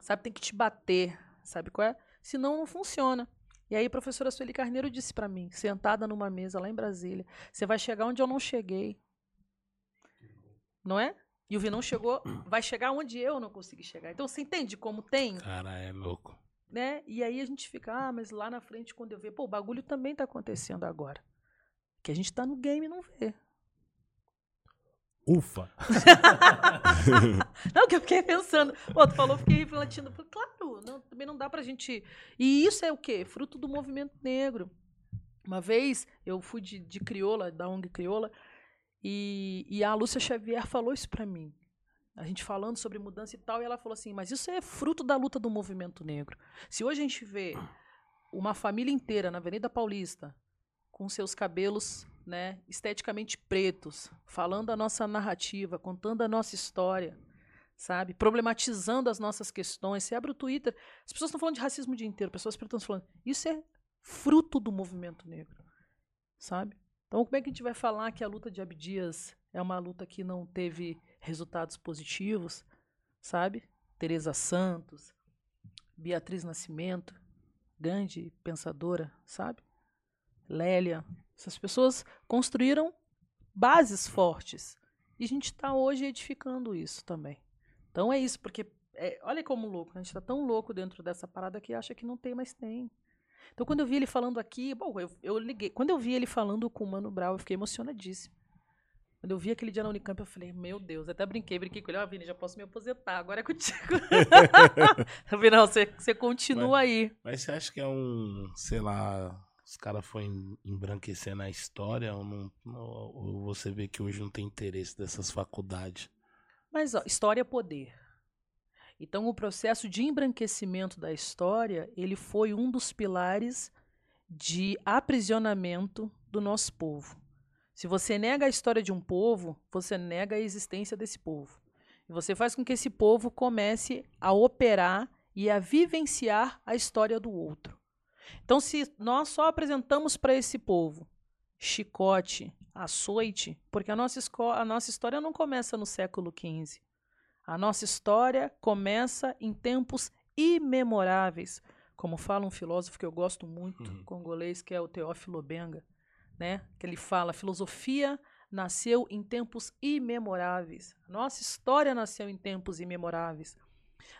Sabe, tem que te bater, sabe qual é? Senão não funciona. E aí a professora Sueli Carneiro disse para mim, sentada numa mesa lá em Brasília, você vai chegar onde eu não cheguei. Não é? E o Vinão chegou, vai chegar onde eu não consegui chegar. Então você entende como tem, Cara, é louco. né? E aí a gente fica, ah, mas lá na frente quando eu ver, pô, o bagulho também tá acontecendo agora. Que a gente tá no game e não vê. Ufa. [LAUGHS] Não, que eu fiquei pensando. Pô, tu falou, fiquei refletindo. Claro, não, também não dá pra gente. E isso é o quê? Fruto do movimento negro. Uma vez eu fui de, de crioula, da ONG Crioula, e, e a Lúcia Xavier falou isso pra mim. A gente falando sobre mudança e tal, e ela falou assim: mas isso é fruto da luta do movimento negro. Se hoje a gente vê uma família inteira na Avenida Paulista, com seus cabelos né, esteticamente pretos, falando a nossa narrativa, contando a nossa história, sabe? Problematizando as nossas questões. Você abre o Twitter, as pessoas estão falando de racismo o dia inteiro, pessoas pretas estão falando. Isso é fruto do movimento negro, sabe? Então, como é que a gente vai falar que a luta de Abdias é uma luta que não teve resultados positivos, sabe? Teresa Santos, Beatriz Nascimento, grande pensadora, sabe? Lélia, essas pessoas construíram bases fortes. E a gente está hoje edificando isso também. Então é isso, porque é, olha como louco, a gente está tão louco dentro dessa parada que acha que não tem, mas tem. Então quando eu vi ele falando aqui, bom, eu, eu liguei. Quando eu vi ele falando com o Mano Brown, eu fiquei emocionadíssimo. Quando eu vi aquele dia na Unicamp, eu falei, meu Deus, até brinquei, brinquei com ele, ó, Vini, já posso me aposentar, agora é [LAUGHS] contigo. [LAUGHS] eu falei, não, você, você continua aí. Mas você acha que é um, sei lá, os caras foram embranquecendo a história ou, não, ou você vê que hoje não tem interesse dessas faculdades? Mas, ó, história é poder. Então, o processo de embranquecimento da história, ele foi um dos pilares de aprisionamento do nosso povo. Se você nega a história de um povo, você nega a existência desse povo. E você faz com que esse povo comece a operar e a vivenciar a história do outro. Então, se nós só apresentamos para esse povo chicote, açoite, porque a nossa, a nossa história não começa no século XV. A nossa história começa em tempos imemoráveis, como fala um filósofo que eu gosto muito, Uhum. congolês, que é o Teófilo Benga, né? que ele fala, a filosofia nasceu em tempos imemoráveis. Nossa história nasceu em tempos imemoráveis.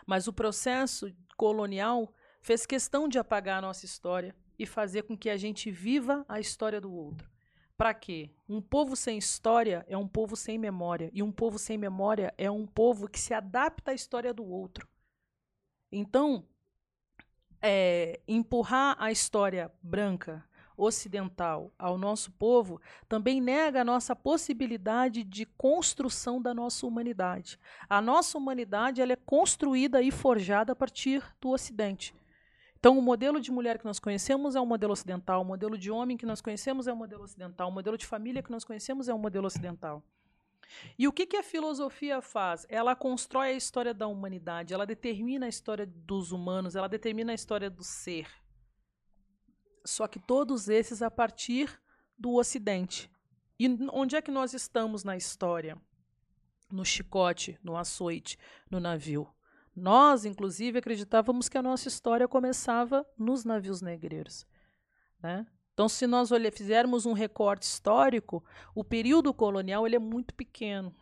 Mas o processo colonial fez questão de apagar a nossa história e fazer com que a gente viva a história do outro. Para quê? Um povo sem história é um povo sem memória. E um povo sem memória é um povo que se adapta à história do outro. Então, é, empurrar a história branca, ocidental, ao nosso povo também nega a nossa possibilidade de construção da nossa humanidade. A nossa humanidade ela é construída e forjada a partir do Ocidente. Então, o modelo de mulher que nós conhecemos é um modelo ocidental, o modelo de homem que nós conhecemos é um modelo ocidental, o modelo de família que nós conhecemos é um modelo ocidental. E o que, que a filosofia faz? Ela constrói a história da humanidade, ela determina a história dos humanos, ela determina a história do ser. Só que todos esses a partir do Ocidente. E onde é que nós estamos na história? No chicote, no açoite, no navio. Nós, inclusive, acreditávamos que a nossa história começava nos navios negreiros. Né? Então, se nós fizermos um recorte histórico, o período colonial ele é muito pequeno.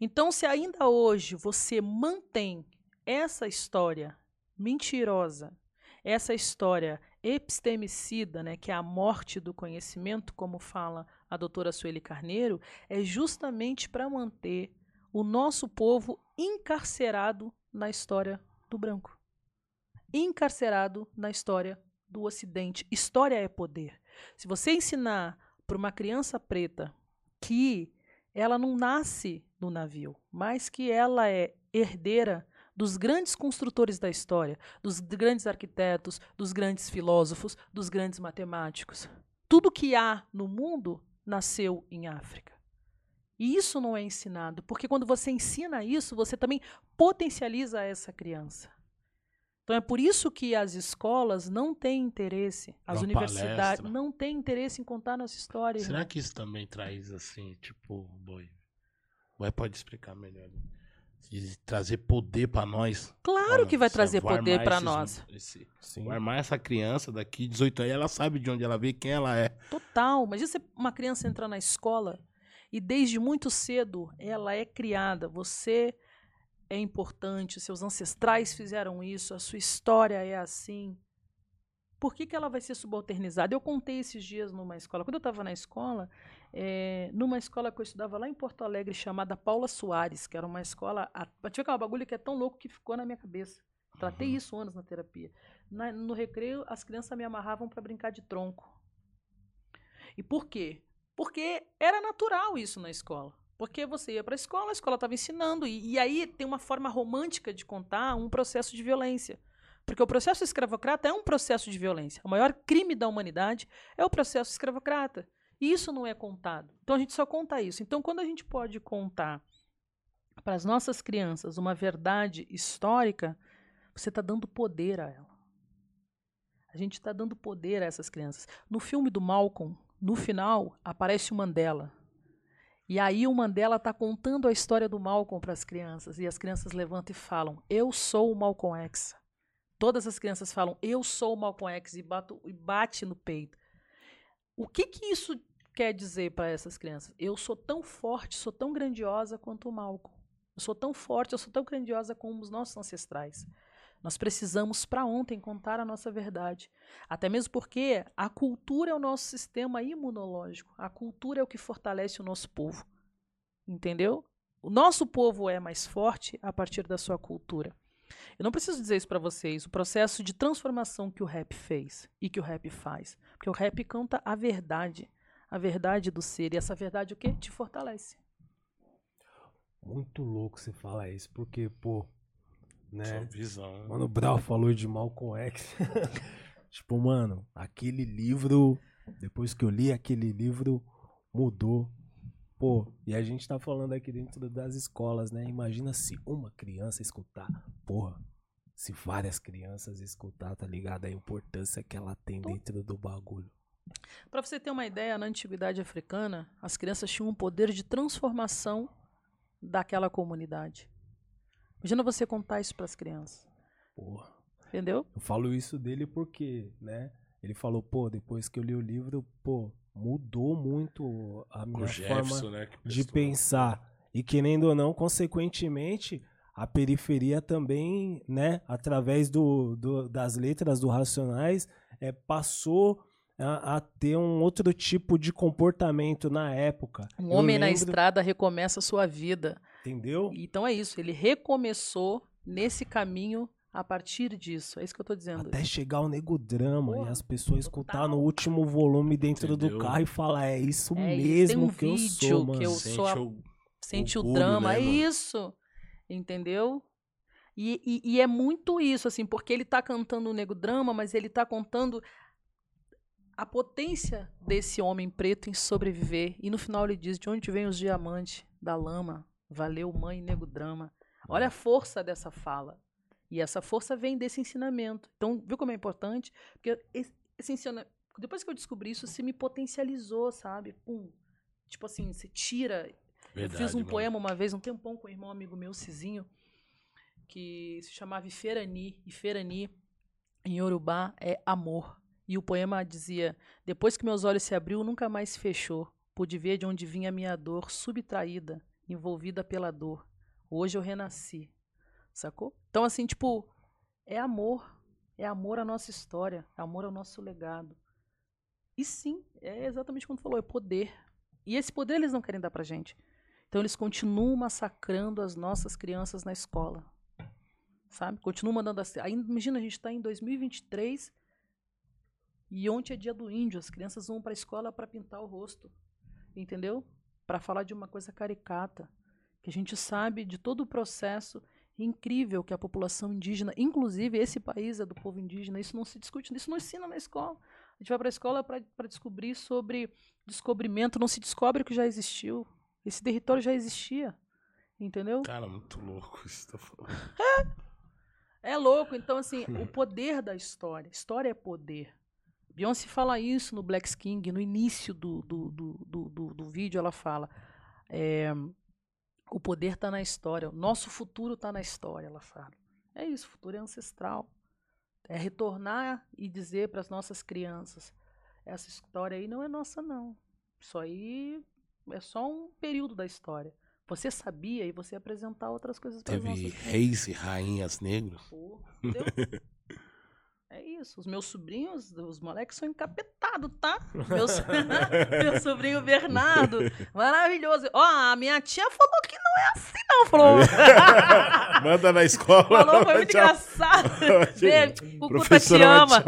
Então, se ainda hoje você mantém essa história mentirosa, essa história epistemicida, né, que é a morte do conhecimento, como fala a doutora Sueli Carneiro, é justamente para manter o nosso povo encarcerado na história do branco. Encarcerado na história do Ocidente. História é poder. Se você ensinar para uma criança preta que ela não nasce no navio, mas que ela é herdeira dos grandes construtores da história, dos grandes arquitetos, dos grandes filósofos, dos grandes matemáticos. Tudo que há no mundo nasceu em África. E isso não é ensinado, porque quando você ensina isso, você também potencializa essa criança. Então é por isso que as escolas não têm interesse, as Uma universidades palestra. não têm interesse em contar nossa história. Será irmão. que isso também traz assim, tipo, boi? O Boi pode explicar melhor. né? De trazer poder pra nós. Claro que vai trazer vai poder para nós. esse- Sim. vai armar essa criança daqui 18 anos, ela sabe de onde ela veio, quem ela é. Total. Imagina uma criança entrar na escola e desde muito cedo ela é criada. Você é importante, seus ancestrais fizeram isso, a sua história é assim. Por que, que ela vai ser subalternizada? Eu contei esses dias numa escola. Quando eu estava na escola, eh, numa escola que eu estudava lá em Porto Alegre, chamada Paula Soares, que era uma escola. a- Pra te ver que é um bagulho que é tão louco que ficou na minha cabeça. Tratei Uhum. isso anos na terapia. Na- no recreio, as crianças me amarravam para brincar de tronco. E por quê? Porque era natural isso na escola. Porque você ia para a escola, a escola estava ensinando. E, e aí tem uma forma romântica de contar um processo de violência. Porque o processo escravocrata é um processo de violência. O maior crime da humanidade é o processo escravocrata. E isso não é contado. Então a gente só conta isso. Então, quando a gente pode contar para as nossas crianças uma verdade histórica, você está dando poder a ela. A gente está dando poder a essas crianças. No filme do Malcolm, no final, aparece o Mandela. E aí o Mandela está contando a história do Malcolm para as crianças. E as crianças levantam e falam: Eu sou o Malcolm X. Todas as crianças falam: Eu sou o Malcolm X e, bato, e bate no peito. O que, que isso quer dizer para essas crianças? Eu sou tão forte, sou tão grandiosa quanto o Malcolm. Eu sou tão forte, eu sou tão grandiosa como os nossos ancestrais. Nós precisamos, para ontem, contar a nossa verdade. Até mesmo porque a cultura é o nosso sistema imunológico. A cultura é o que fortalece o nosso povo. Entendeu? O nosso povo é mais forte a partir da sua cultura. Eu não preciso dizer isso para vocês, o processo de transformação que o rap fez e que o rap faz. Porque o rap canta a verdade, a verdade do ser. E essa verdade o quê? Te fortalece. Muito louco você falar isso, porque, pô, né? Sua visão. Mano, o Brau falou de Malcolm X. [LAUGHS] tipo, mano, aquele livro, depois que eu li aquele livro, mudou. Pô, e a gente tá falando aqui dentro das escolas, né? Imagina se uma criança escutar. Porra, se várias crianças escutar, tá ligado? A importância que ela tem dentro do bagulho. Para você ter uma ideia, na antiguidade africana, as crianças tinham um poder de transformação daquela comunidade. Imagina você contar isso para as crianças. Porra. Entendeu? Eu falo isso dele porque, né? Ele falou, pô, depois que eu li o livro, pô, mudou muito a minha Jefferson, forma né? de pensar. E querendo ou não, consequentemente, a periferia também, né, através do, do- das letras do Racionais, é, passou a, a ter um outro tipo de comportamento na época. Um Eu homem na lembro- estrada recomeça a sua vida. Entendeu? Então é isso, ele recomeçou nesse caminho a partir disso. É isso que eu tô dizendo. Até chegar o nego drama e as pessoas escutar no último volume dentro Entendeu? do carro e falar, é isso É mesmo tem um que eu vídeo sou, que mano. eu Sente sou a- o- Sente o orgulho, drama, né, é mano? isso. Entendeu? E, e- e é muito isso, assim, porque ele tá cantando o nego drama, mas ele tá contando a potência desse homem preto em sobreviver. E no final ele diz: de onde vem os diamantes da lama? Valeu, mãe, nego drama. Olha a força dessa fala. E essa força vem desse ensinamento. Então, viu como é importante? Porque esse, esse ensina... depois que eu descobri isso, se me potencializou, sabe? Pum. Tipo assim, você tira Verdade, eu fiz um mano. poema uma vez, um tempão, com um irmão amigo meu, Cizinho, que se chamava Iferani. Iferani, em Yorubá, é amor. E o poema dizia: Depois que meus olhos se abriu, nunca mais se fechou. Pude ver de onde vinha minha dor, subtraída, envolvida pela dor. Hoje eu renasci. Sacou? Então, assim, tipo, é amor. É amor à nossa história, é amor ao nosso legado. E sim, é exatamente como tu falou, é poder. E esse poder eles não querem dar pra gente. Então eles continuam massacrando as nossas crianças na escola. Sabe? Continuam mandando assim. Imagina, a gente está em 2023 e ontem é dia do índio. As crianças vão para a escola para pintar o rosto. Entendeu? Para falar de uma coisa caricata. Que a gente sabe de todo o processo incrível que a população indígena, inclusive esse país é do povo indígena, isso não se discute, isso não ensina na escola. A gente vai para a escola para descobrir sobre descobrimento, não se descobre o que já existiu. Esse território já existia. Entendeu? Cara, muito louco isso que tá falando. É louco. Então, assim, [LAUGHS] o poder da história. História é poder. Beyoncé fala isso no Black King, no início do, do, do, do, do, vídeo, ela fala. É, o poder está na história. O nosso futuro está na história, ela fala. É isso, o futuro é ancestral. É retornar e dizer para as nossas crianças: essa história aí não é nossa, não. Isso aí é só um período da história. Você sabia e você apresentar outras coisas para Teve reis e rainhas negros. Pô, [LAUGHS] é isso. Os meus sobrinhos, os moleques são encapetados, tá? Meu, [LAUGHS] meu sobrinho Bernardo, maravilhoso. Ó, a minha tia falou que não é assim, não. Falou. [LAUGHS] Manda na escola. Falou, foi muito engraçado. [LAUGHS] Cucuta te ama.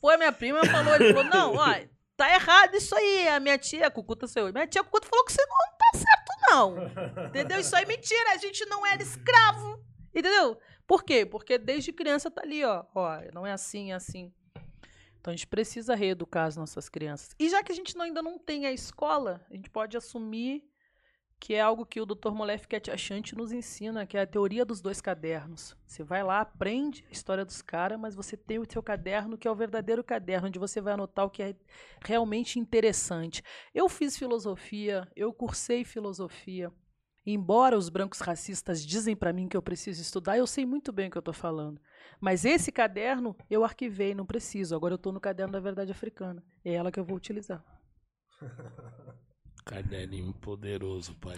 Foi, minha prima falou, ele falou, não, ó, tá errado isso aí. A minha tia, Cucuta seu. Minha tia Cucuta falou que você não tá certo, não. Entendeu? Isso aí é mentira. A gente não era escravo. Entendeu? Por quê? Porque desde criança tá ali, ó. Ó, não é assim, é assim. Então a gente precisa reeducar as nossas crianças. E já que a gente não, ainda não tem a escola, a gente pode assumir que é algo que o Dr. Molef Ketchachante nos ensina, que é a teoria dos dois cadernos. Você vai lá, aprende a história dos caras, mas você tem o seu caderno, que é o verdadeiro caderno, onde você vai anotar o que é realmente interessante. Eu fiz filosofia, eu cursei filosofia. Embora os brancos racistas dizem para mim que eu preciso estudar, eu sei muito bem o que eu estou falando. Mas esse caderno eu arquivei, não preciso. Agora eu estou no caderno da verdade africana. É ela que eu vou utilizar. [LAUGHS] Caderninho poderoso, pai.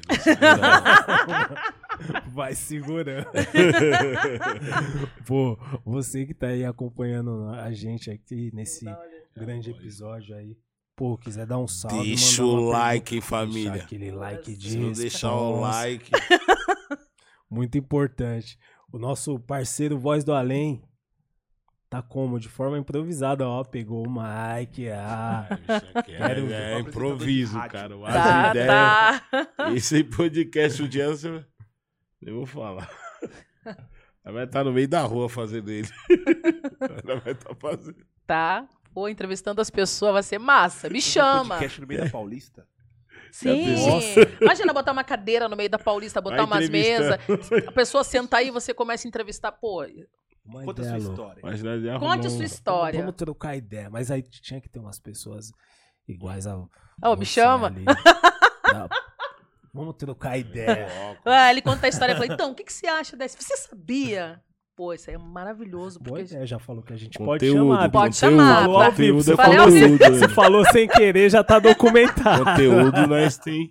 Vai segurando. [LAUGHS] [LAUGHS] Pô, você que tá aí acompanhando a gente aqui nesse grande episódio aí. Pô, quiser dar um salve. Deixa o like, família. Deixar aquele like de. Se deixar o like. [LAUGHS] Muito importante. O nosso parceiro Voz do Além Tá como? De forma improvisada, ó. Pegou o mic, ah. [LAUGHS] quero... É, é improviso, cara. As tá, ideias. Tá. [LAUGHS] Esse podcast o dia você... Eu vou falar. Ela vai estar no meio da rua fazendo ele. Ela vai estar fazendo. Tá. Ou entrevistando as pessoas, vai ser massa. Me chama. podcast no meio da Paulista? Sim. Imagina botar uma cadeira no meio da Paulista, botar umas mesas, a pessoa sentar aí e você começa a entrevistar. Pô, Conta a sua história. Conte a sua história. Vamos trocar ideia, mas aí tinha que ter umas pessoas iguais a. Oh, me chama. [LAUGHS] vamos trocar ideia. ah, ele conta a história e fala: então, o que, que você acha desse? Você sabia? Pô, isso aí é maravilhoso. Porque Boa ideia, já falou que a gente pode chamar. Pode chamar. Falou ao vivo, você falou, você falou sem querer, já tá documentado. Conteúdo nós tem.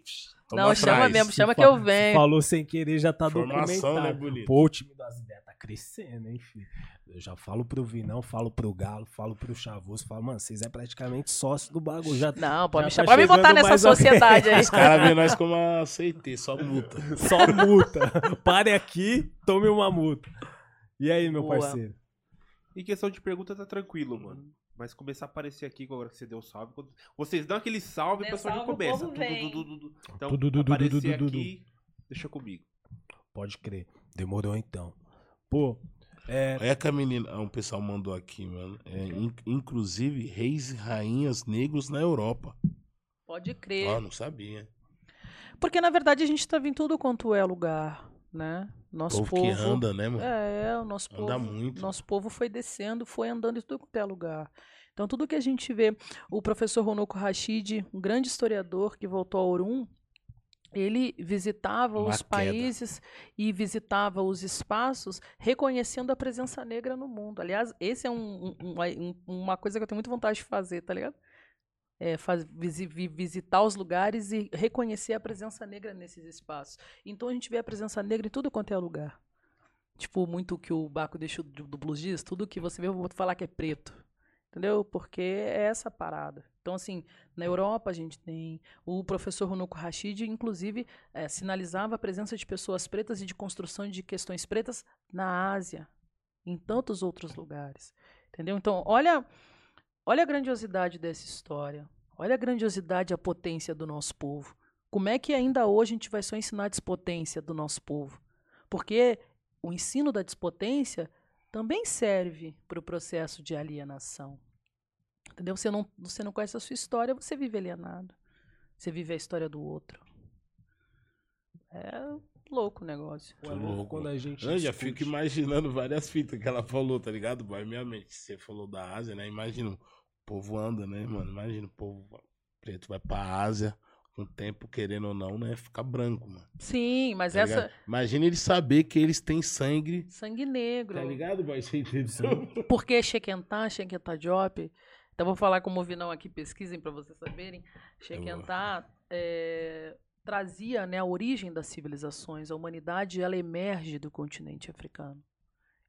Não, chama mesmo, chama que eu venho. Falou sem querer, já tá Formação, documentado. Né, bonito? Pô, o time das ideias tá crescendo, hein, filho. Eu já falo pro Vinão, falo pro Galo, falo pro Chavoso, falo, mano, vocês é praticamente sócio do bagulho. Já, não, pode, me, tá pode me botar nessa sociedade aí. Os caras veem nós como CT, só multa. [LAUGHS] só multa. Pare aqui, tome uma multa. E aí, meu Boa. parceiro? Em questão de pergunta, tá tranquilo, mano. Mas começar a aparecer aqui agora que você deu salve. Vocês dão aquele salve e o pessoal já começa. Então, aparecer aqui, deixa comigo. Pode crer. Demorou então. Pô, é... Olha que a menina, um pessoal mandou aqui, mano. É, in, inclusive, reis e rainhas negros na Europa. Pode crer. Ah, não sabia. Porque, na verdade, a gente tá em tudo quanto é lugar, né? Nosso povo, povo que anda, né, mano? É, o nosso anda povo. Muito. Nosso povo foi descendo, foi andando em tudo quanto é lugar. Então, tudo que a gente vê, o professor Ronoko Rashid, um grande historiador que voltou a Orum, ele visitava Uma os países e visitava os espaços reconhecendo a presença negra no mundo. Aliás, esse é um, um, uma coisa que eu tenho muita vontade de fazer, tá ligado? É, faz, visitar os lugares e reconhecer a presença negra nesses espaços. Então a gente vê a presença negra em tudo quanto é lugar. Tipo, muito que o Baco deixou do, do blues diz, tudo que você vê, eu vou falar que é preto. Entendeu? Porque é essa parada. Então, assim, na Europa a gente tem. O professor Runuko Rashid, inclusive, é, sinalizava a presença de pessoas pretas e de construção de questões pretas na Ásia, em tantos outros lugares. Entendeu? Então, olha, olha a grandiosidade dessa história. Olha a grandiosidade e a potência do nosso povo. Como é que ainda hoje a gente vai só ensinar a despotência do nosso povo? Porque o ensino da despotência também serve para o processo de alienação. Entendeu? Você não, você não conhece a sua história, você vive alienado. Você vive a história do outro. É louco o negócio. É louco quando a gente. Eu já fico imaginando várias fitas que ela falou, tá ligado? Boy, minha mente. Você falou da Ásia, né? Imagina, o povo anda, né, mano? Imagina o povo preto vai pra Ásia com o tempo, querendo ou não, né? Ficar branco, mano. Sim, mas tá essa. Ligado? Imagina ele saber que eles têm sangue. Sangue negro. Tá ligado, boy? Você entendeu? Porque Shequentá, Shequentá Diop. Então vou falar como vi não aqui, pesquisem para vocês saberem. Shequentá é, trazia né, a origem das civilizações. A humanidade ela emerge do continente africano.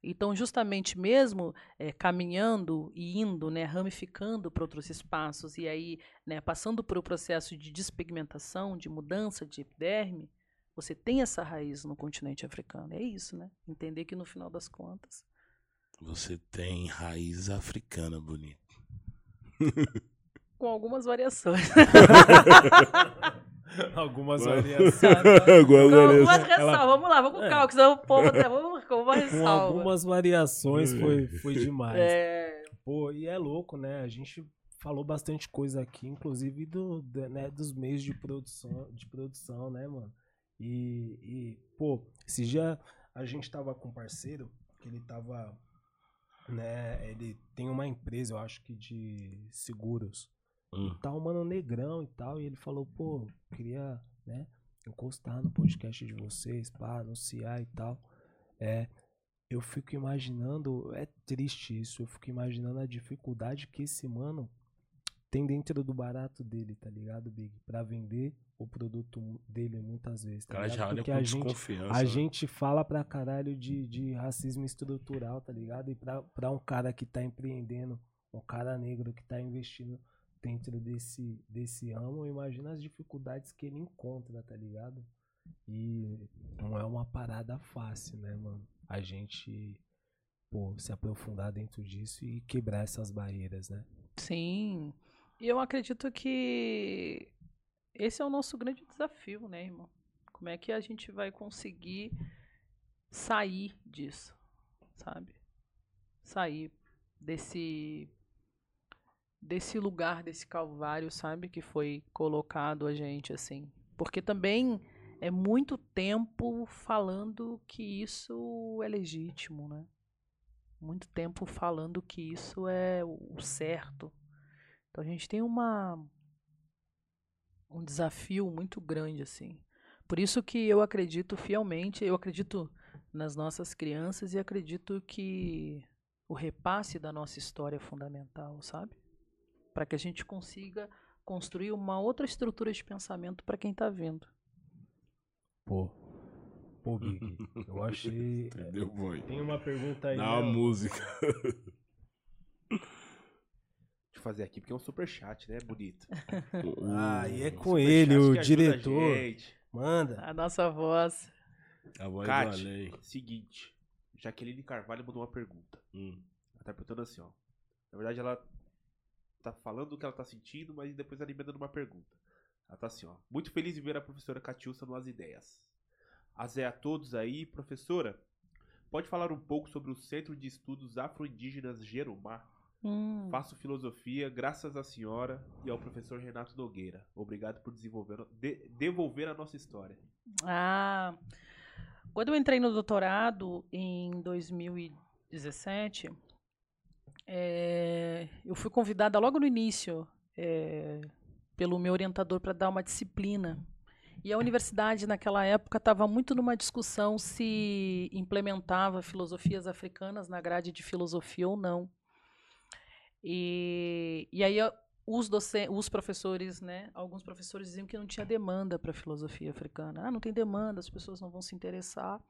Então, justamente mesmo é, caminhando e indo, né, ramificando para outros espaços e aí né, passando por um processo de despigmentação, de mudança de epiderme, você tem essa raiz no continente africano. É isso, né? Entender que no final das contas. Você tem raiz africana bonita. Com algumas variações. [LAUGHS] [LAUGHS] [LAUGHS] algumas variações. algumas variações. Ela... Vamos lá, vamos com é. calma, que senão o povo até vamos com uma ressalva. Com algumas variações foi, foi demais. É. Pô, e é louco, né? A gente falou bastante coisa aqui, inclusive do, do né, dos meios de produção, de produção, né, mano? E, e, pô, esse dia a gente tava com um parceiro que ele tava né? Ele tem uma empresa, eu acho que de seguros. Hum. Tá um mano negrão e tal. E ele falou, pô, queria, né, encostar no podcast de vocês, para anunciar e tal. É, eu fico imaginando, é triste isso, eu fico imaginando a dificuldade que esse mano tem dentro do barato dele, tá ligado, Big? Pra vender o produto dele muitas vezes. Tá cara já olha Porque com a gente, a né? gente fala pra caralho de, de racismo estrutural, tá ligado? E pra, pra um cara que tá empreendendo, um cara negro que tá investindo dentro desse, desse ramo, imagina as dificuldades que ele encontra, tá ligado? E não é uma parada fácil, né, mano? A gente, pô, se aprofundar dentro disso e quebrar essas barreiras, né? Sim. E eu acredito que esse é o nosso grande desafio, né, irmão? Como é que a gente vai conseguir sair disso, sabe? Sair desse desse lugar, desse calvário, sabe, que foi colocado a gente assim. Porque também é muito tempo falando que isso é legítimo, né? Muito tempo falando que isso é o certo, então a gente tem uma um desafio muito grande assim. Por isso que eu acredito fielmente, eu acredito nas nossas crianças e acredito que o repasse da nossa história é fundamental, sabe? Para que a gente consiga construir uma outra estrutura de pensamento para quem está vendo. Pô, Pô, Big, [LAUGHS] eu achei. Entendeu, boy? Tem uma pergunta aí. Uma né? música. fazer aqui, porque é um super chat, né? Bonito. [LAUGHS] ah, e é com ele, o diretor. Manda. A nossa voz. A voz Kat, seguinte. Jaqueline Carvalho mandou uma pergunta. Hum. Ela tá perguntando assim, ó. Na verdade, ela tá falando o que ela tá sentindo, mas depois ela emenda numa pergunta. Ela tá assim, ó. Muito feliz de ver a professora Catiúça nas ideias. Azé a todos aí, professora. Pode falar um pouco sobre o Centro de Estudos Afro-Indígenas Gerumá? Hum. Faço filosofia graças à senhora e ao professor Renato Nogueira. Obrigado por desenvolver, de, devolver a nossa história. Ah, quando eu entrei no doutorado em 2017, é, eu fui convidada logo no início é, pelo meu orientador para dar uma disciplina. E a universidade, naquela época, estava muito numa discussão se implementava filosofias africanas na grade de filosofia ou não. E, e aí os, os professores, né, alguns professores diziam que não tinha demanda para filosofia africana. Ah, não tem demanda, as pessoas não vão se interessar.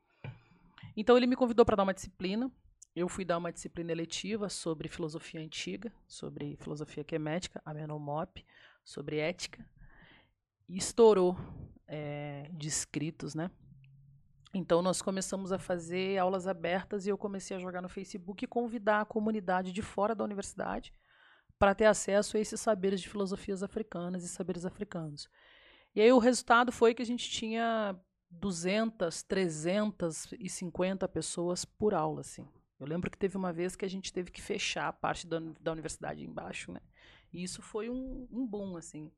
Então ele me convidou para dar uma disciplina. Eu fui dar uma disciplina eletiva sobre filosofia antiga, sobre filosofia quemética, a Menomop, sobre ética. E estourou é, de inscritos, né? Então nós começamos a fazer aulas abertas e eu comecei a jogar no Facebook e convidar a comunidade de fora da universidade para ter acesso a esses saberes de filosofias africanas e saberes africanos. E aí o resultado foi que a gente tinha 200, 350 pessoas por aula, assim. Eu lembro que teve uma vez que a gente teve que fechar a parte da, da universidade embaixo, né? E isso foi um, um boom, assim.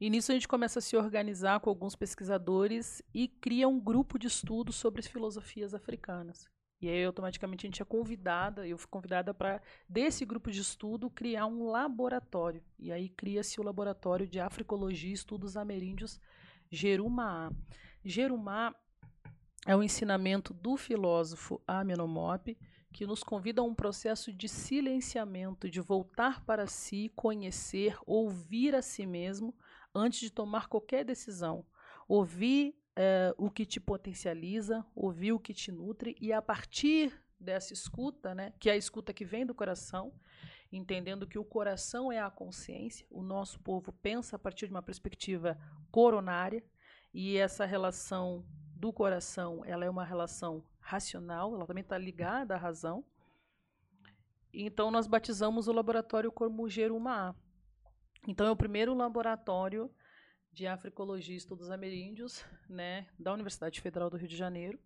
E nisso a gente começa a se organizar com alguns pesquisadores e cria um grupo de estudo sobre as filosofias africanas. E aí automaticamente a gente é convidada, eu fui convidada para desse grupo de estudo criar um laboratório. E aí cria-se o laboratório de Africologia e Estudos Ameríndios Jerumá. Jerumá é o ensinamento do filósofo Amenhotep que nos convida a um processo de silenciamento, de voltar para si, conhecer, ouvir a si mesmo antes de tomar qualquer decisão. Ouvir é, o que te potencializa, ouvir o que te nutre e a partir dessa escuta, né, que é a escuta que vem do coração, entendendo que o coração é a consciência, o nosso povo pensa a partir de uma perspectiva coronária e essa relação do coração, ela é uma relação racional, ela também está ligada à razão. Então nós batizamos o laboratório como Geruma então, é o primeiro laboratório de africologia e estudos ameríndios né, da Universidade Federal do Rio de Janeiro,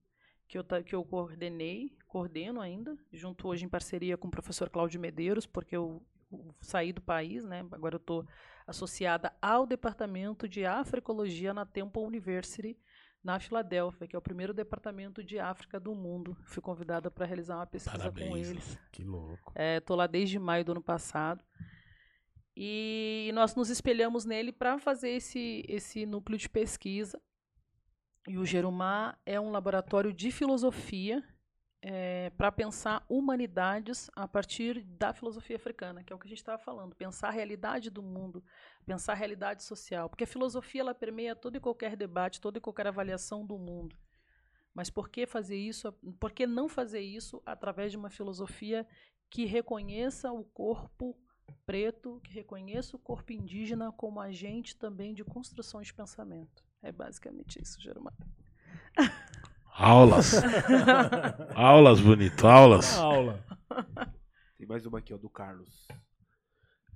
que eu, que eu coordenei, coordeno ainda, junto hoje em parceria com o professor Cláudio Medeiros, porque eu, eu saí do país, né, agora eu estou associada ao Departamento de Africologia na Temple University, na Filadélfia, que é o primeiro departamento de África do mundo. Fui convidada para realizar uma pesquisa Parabéns, com eles. Que louco. Estou é, lá desde maio do ano passado. E nós nos espelhamos nele para fazer esse, esse núcleo de pesquisa. E o Gerumá é um laboratório de filosofia é, para pensar humanidades a partir da filosofia africana, que é o que a gente estava falando, pensar a realidade do mundo, pensar a realidade social, porque a filosofia ela permeia todo e qualquer debate, toda e qualquer avaliação do mundo. Mas por que fazer isso? Por que não fazer isso através de uma filosofia que reconheça o corpo preto que reconheça o corpo indígena como agente também de construção de pensamento. É basicamente isso, Germán. [LAUGHS] Aulas. aulas, bonito, aulas. Aula. Tem mais uma aqui, ó, do Carlos.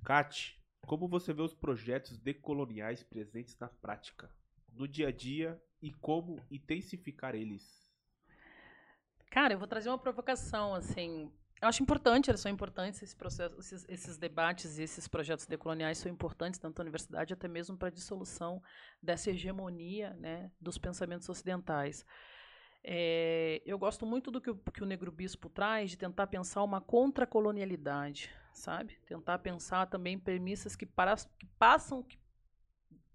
Cate, como você vê os projetos decoloniais presentes na prática, no dia a dia e como intensificar eles? Cara, eu vou trazer uma provocação, assim, eu acho importante, eles são importantes, esses, processos, esses, esses debates e esses projetos decoloniais são importantes, tanto na universidade até mesmo para a dissolução dessa hegemonia né, dos pensamentos ocidentais. É, eu gosto muito do que o, que o Negro Bispo traz, de tentar pensar uma contracolonialidade, sabe? Tentar pensar também premissas que, para, que passam, que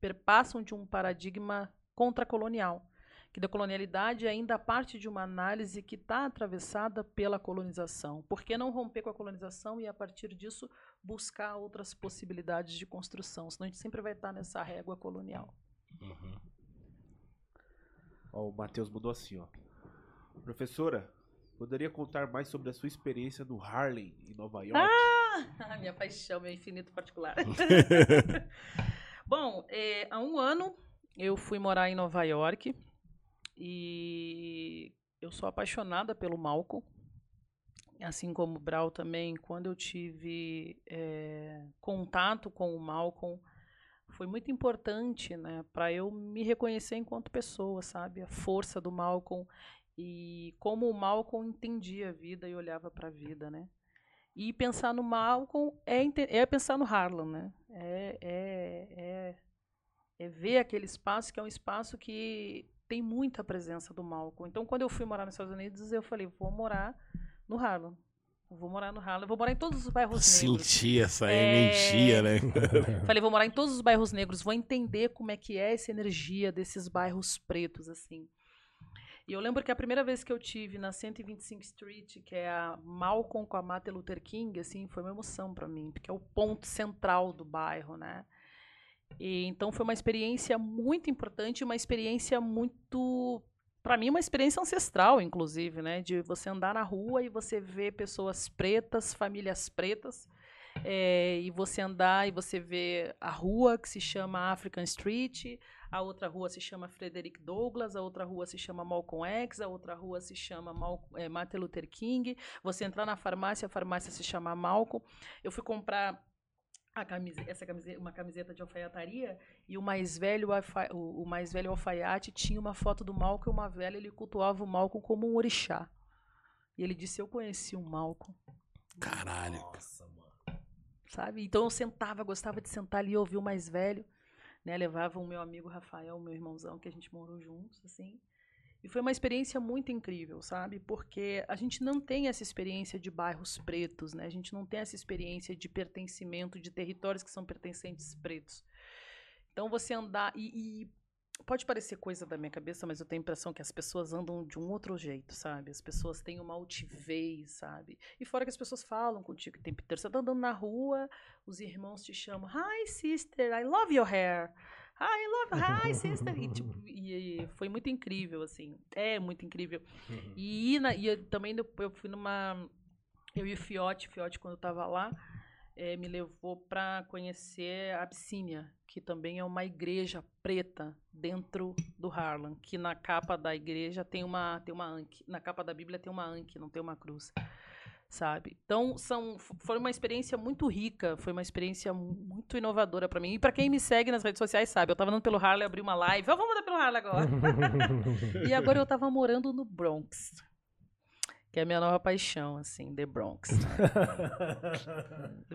perpassam de um paradigma contracolonial que da colonialidade ainda parte de uma análise que está atravessada pela colonização. Por que não romper com a colonização e, a partir disso, buscar outras possibilidades de construção? Senão a gente sempre vai estar nessa régua colonial. Uhum. Ó, o Matheus mudou assim, ó. Professora, poderia contar mais sobre a sua experiência no Harlem, em Nova York? Ah, [LAUGHS] minha paixão, meu infinito particular. [LAUGHS] Bom, é, há um ano eu fui morar em Nova York e eu sou apaixonada pelo Malcolm. Assim como o Brau também, quando eu tive é, contato com o Malcolm, foi muito importante né, para eu me reconhecer enquanto pessoa, sabe? A força do Malcolm e como o Malcolm entendia a vida e olhava para a vida, né? E pensar no Malcolm é, é pensar no Harlem, né? É, é, é, é ver aquele espaço que é um espaço que tem muita presença do Malcolm. Então, quando eu fui morar nos Estados Unidos, eu falei, vou morar no Harlem. Vou morar no Harlem, vou morar em todos os bairros Senti negros. Senti essa é... energia, né? [LAUGHS] falei, vou morar em todos os bairros negros, vou entender como é que é essa energia desses bairros pretos, assim. E eu lembro que a primeira vez que eu tive na 125 Street, que é a Malcolm com a Martin Luther King, assim, foi uma emoção para mim, porque é o ponto central do bairro, né? E, então foi uma experiência muito importante, uma experiência muito para mim, uma experiência ancestral, inclusive, né? De você andar na rua e você ver pessoas pretas, famílias pretas, é, e você andar e você vê a rua que se chama African Street, a outra rua se chama Frederick Douglass, a outra rua se chama Malcolm X, a outra rua se chama Mal, é, Martin Luther King. Você entrar na farmácia, a farmácia se chama Malcolm. Eu fui comprar a camiseta, essa camiseta, uma camiseta de alfaiataria e o mais velho o, mais velho alfaiate tinha uma foto do Malcolm e uma velha ele cultuava o Malcolm como um orixá. E ele disse: "Eu conheci o Malcolm". Caralho. Nossa, mano. Sabe? Então eu sentava, gostava de sentar ali e ouvir o mais velho né? Levava o meu amigo Rafael, meu irmãozão, que a gente morou juntos, assim. E foi uma experiência muito incrível, sabe? Porque a gente não tem essa experiência de bairros pretos, né? A gente não tem essa experiência de pertencimento de territórios que são pertencentes pretos. Então você andar e, e pode parecer coisa da minha cabeça, mas eu tenho a impressão que as pessoas andam de um outro jeito, sabe? As pessoas têm uma altivez, sabe? E fora que as pessoas falam contigo o tempo inteiro. Você tá andando na rua, os irmãos te chamam, Hi, sister, I love your hair. Hi, love, hi, sister. E, tipo, e, e foi muito incrível, assim. É muito incrível. Uhum. E, na, e eu, também eu fui numa... Eu e o Fiote, Fiote, quando eu tava lá, é, me levou para conhecer a Abissínia, que também é uma igreja preta dentro do Harlem, que na capa da igreja tem uma tem uma anque, na capa da Bíblia tem uma anque, não tem uma cruz, sabe? Então são foi uma experiência muito rica, foi uma experiência muito inovadora para mim. E para quem me segue nas redes sociais sabe, eu estava andando pelo Harlem, abri uma live, oh, vamos andar pelo Harlem agora. [LAUGHS] e agora eu estava morando no Bronx que é a minha nova paixão, assim, The Bronx. Né?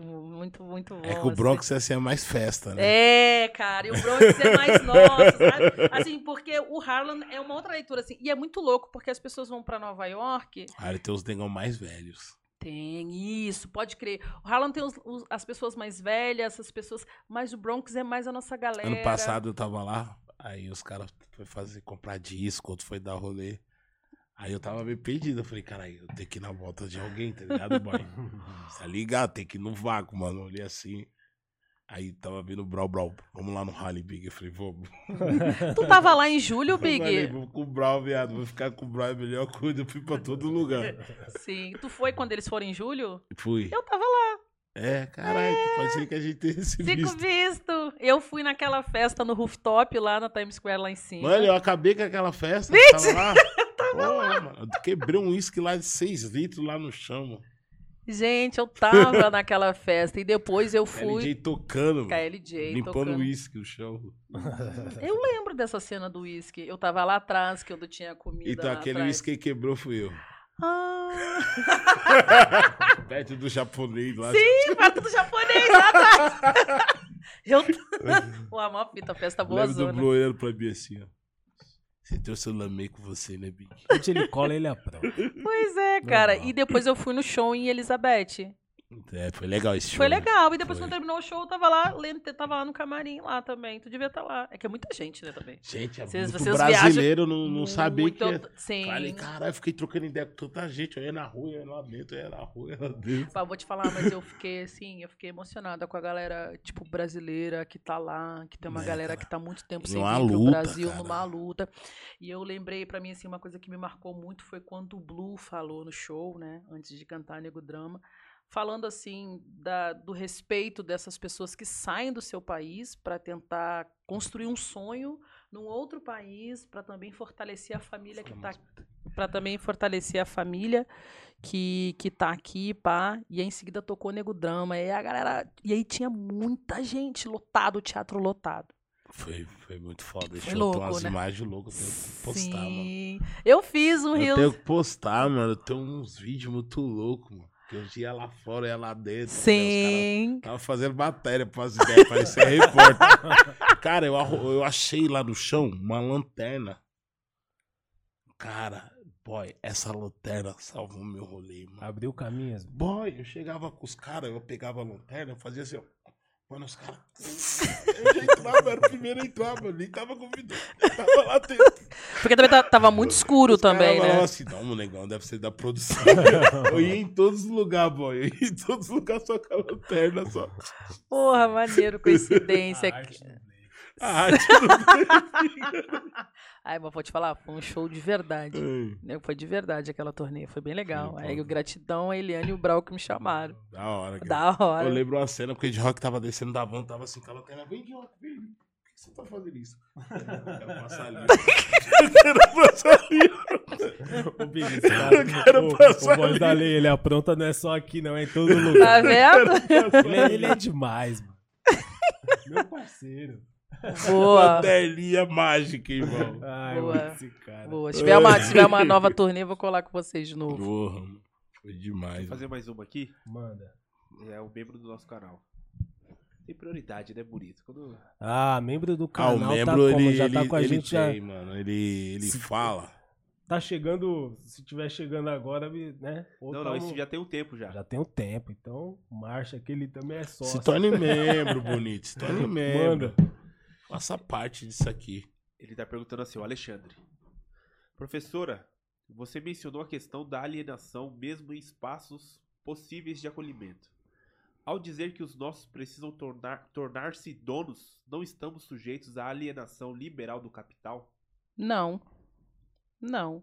[LAUGHS] muito, muito bom. É que o Bronx assim. é mais festa, né? É, cara, e o Bronx é mais [LAUGHS] nosso, sabe? Assim, porque o Harlem é uma outra leitura, assim, e é muito louco, porque as pessoas vão para Nova York... Ah, ele tem os negão mais velhos. Tem, isso, pode crer. O Harlem tem os, os, as pessoas mais velhas, as pessoas... Mas o Bronx é mais a nossa galera. Ano passado eu tava lá, aí os caras foram fazer, comprar disco, outro foi dar rolê. Aí eu tava meio perdido. Eu falei, caralho, eu tenho que ir na volta de alguém, tá ligado, boy? [LAUGHS] tá ligado? Tem que ir no vácuo, mano. Eu olhei assim. Aí tava vindo o Brau Brau. Vamos lá no Rally Big. Eu falei, vamos. [LAUGHS] tu tava lá em julho, Big? Eu falei, vou com o Brau, viado. Vou ficar com o Brau, é a melhor coisa. Eu fui pra todo lugar. Sim. Tu foi quando eles foram em julho? Fui. Eu tava lá. É, caralho, é... pode ser que a gente tenha esse Fico visto. visto. Eu fui naquela festa no rooftop lá na Times Square lá em cima. Mano, eu acabei com aquela festa. Mentira! Tava lá. Mano, eu quebrei um uísque lá de 6 litros lá no chão, mano. Gente, eu tava [LAUGHS] naquela festa e depois eu fui. KLJ tocando, KLJ limpando o uísque no chão. [LAUGHS] Eu lembro dessa cena do uísque. Eu tava lá atrás, que eu tinha comida. Então aquele uísque que quebrou fui eu. Ah. [LAUGHS] perto do japonês lá. Sim, perto do japonês lá atrás. eu... Pô, a maior fita, festa boa Lembro do bloeiro pra mim assim, ó. Você tem o seu lamei com você, né, Big? Onde ele cola, ele aprova. Pois é, cara. E depois eu fui no show em Elizabeth. É, foi legal esse show. Foi né? legal. E depois, foi. quando terminou o show, eu tava lá, lendo, tava lá no camarim lá também. Tu devia estar tá lá. É que é muita gente, né, também. Gente, é vocês, muito vocês brasileiro não, não sabia que é. Sim. Falei, caralho, fiquei trocando ideia com tanta gente. Eu ia na rua, eu ia lá dentro, eu ia na rua, eu ia lá dentro. Pá, vou te falar, mas eu fiquei assim, eu fiquei emocionada com a galera, tipo, brasileira que tá lá, que tem uma é, galera cara. que tá muito tempo sem vir pro luta, Brasil, cara. numa luta. E eu lembrei, pra mim, assim, uma coisa que me marcou muito foi quando o Blue falou no show, né, antes de cantar Nego Drama falando assim da, do respeito dessas pessoas que saem do seu país para tentar construir um sonho num outro país para também fortalecer a família que está para também fortalecer a família que que tá aqui pá e aí em seguida tocou nego drama e a galera e aí tinha muita gente lotado o teatro lotado foi, foi muito foda. Foi louco, umas né? imagens loucas. Eu tenho que postar, Sim. mano. Eu fiz um Eu tenho que postar, mano. Eu tenho uns vídeos muito loucos, mano. Que eu ia lá fora, ia lá dentro. Sim. Né? Tava fazendo matéria para as ideias, parecia repórter. [LAUGHS] Cara, eu, eu achei lá no chão uma lanterna. Cara, boy, essa lanterna salvou meu rolê, mano. Abriu caminho. Boy, eu chegava com os caras, eu pegava a lanterna, eu fazia assim, ó. Mano, os caras. [LAUGHS] Eu entrava, era o primeiro a entrar, mano. Nem tava convidado. Tava lá dentro. Porque também tava muito escuro os também, né? assim, não, negão, deve ser da produção. [LAUGHS] eu ia em todos os lugares, boy. Eu ia em todos os lugares só com a lanterna só. Porra, maneiro, coincidência. A arte do [LAUGHS] Ai, mas vou te falar, foi um show de verdade. Né? Foi de verdade aquela turnê, foi bem legal. Sim, Aí o gratidão a Eliane e o Brau que me chamaram. Da hora. cara. Da hora. Eu lembro uma cena, porque o Ed Rock tava descendo da van, tava assim, calotando. Vem, Ed Rock, vem. Por que você tá fazendo isso? Eu quero passar ali. Eu quero passar ali. O Big, [LAUGHS] Eu quero o, passar o voz ali. da lei, ele apronta não é só aqui, não, é em todo [LAUGHS] Tá lugar. vendo? ele, é, ele é demais, mano. Meu parceiro. Boa. Lanterninha mágica, irmão. Ai, Boa. esse cara. Boa. Se tiver, uma, se tiver uma [LAUGHS] nova turnê, eu vou colar com vocês de novo. Porra, foi demais. Vou fazer mais uma aqui. Manda. É o membro do nosso canal. Tem prioridade, né, bonito? Quando... Ah, membro do Ah, canal o membro, tá como? ele, já tá ele, com a ele gente já. tem, mano. Ele, ele Se- fala. Tá chegando, se tiver chegando agora, né? Ou Não, não, tamo- isso já tem um tempo já. já tem um tempo, então marcha que ele também é sócio. Se torne [LAUGHS] membro, bonito. Se torne membro. Manda. Faça parte disso aqui. Ele tá perguntando assim, o Alexandre. Professora, você mencionou a questão da alienação mesmo em espaços possíveis de acolhimento. Ao dizer que os nossos precisam tornar- tornar-se donos, não estamos sujeitos à alienação liberal do capital? Não. Não.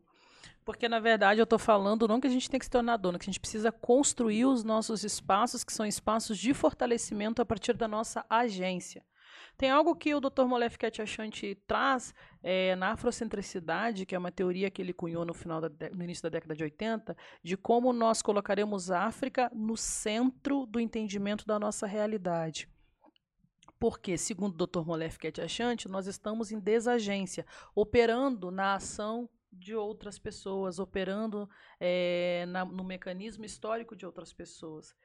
Porque, na verdade, eu estou falando não que a gente tem que se tornar dono, que a gente precisa construir os nossos espaços, que são espaços de fortalecimento a partir da nossa agência. Tem algo que o Dr. Molef Ketchachanti traz eh, na afrocentricidade, que é uma teoria que ele cunhou no, final da no início da década de 80, de como nós colocaremos a África no centro do entendimento da nossa realidade. Porque, segundo o Dr. Molef Ketchachanti, nós estamos em desagência, operando na ação de outras pessoas, operando eh, na- no mecanismo histórico de outras pessoas.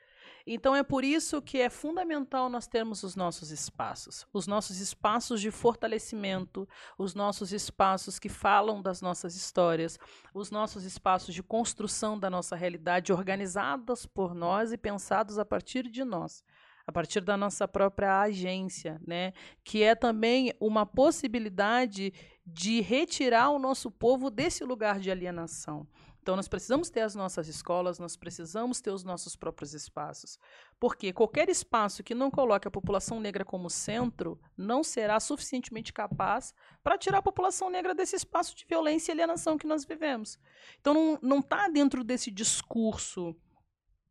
Então é por isso que é fundamental nós termos os nossos espaços, os nossos espaços de fortalecimento, os nossos espaços que falam das nossas histórias, os nossos espaços de construção da nossa realidade organizados por nós e pensados a partir de nós. A partir da nossa própria agência, né? Que é também uma possibilidade de retirar o nosso povo desse lugar de alienação. Então, nós precisamos ter as nossas escolas, nós precisamos ter os nossos próprios espaços. Porque qualquer espaço que não coloque a população negra como centro não será suficientemente capaz para tirar a população negra desse espaço de violência e alienação que nós vivemos. Então, não está dentro desse discurso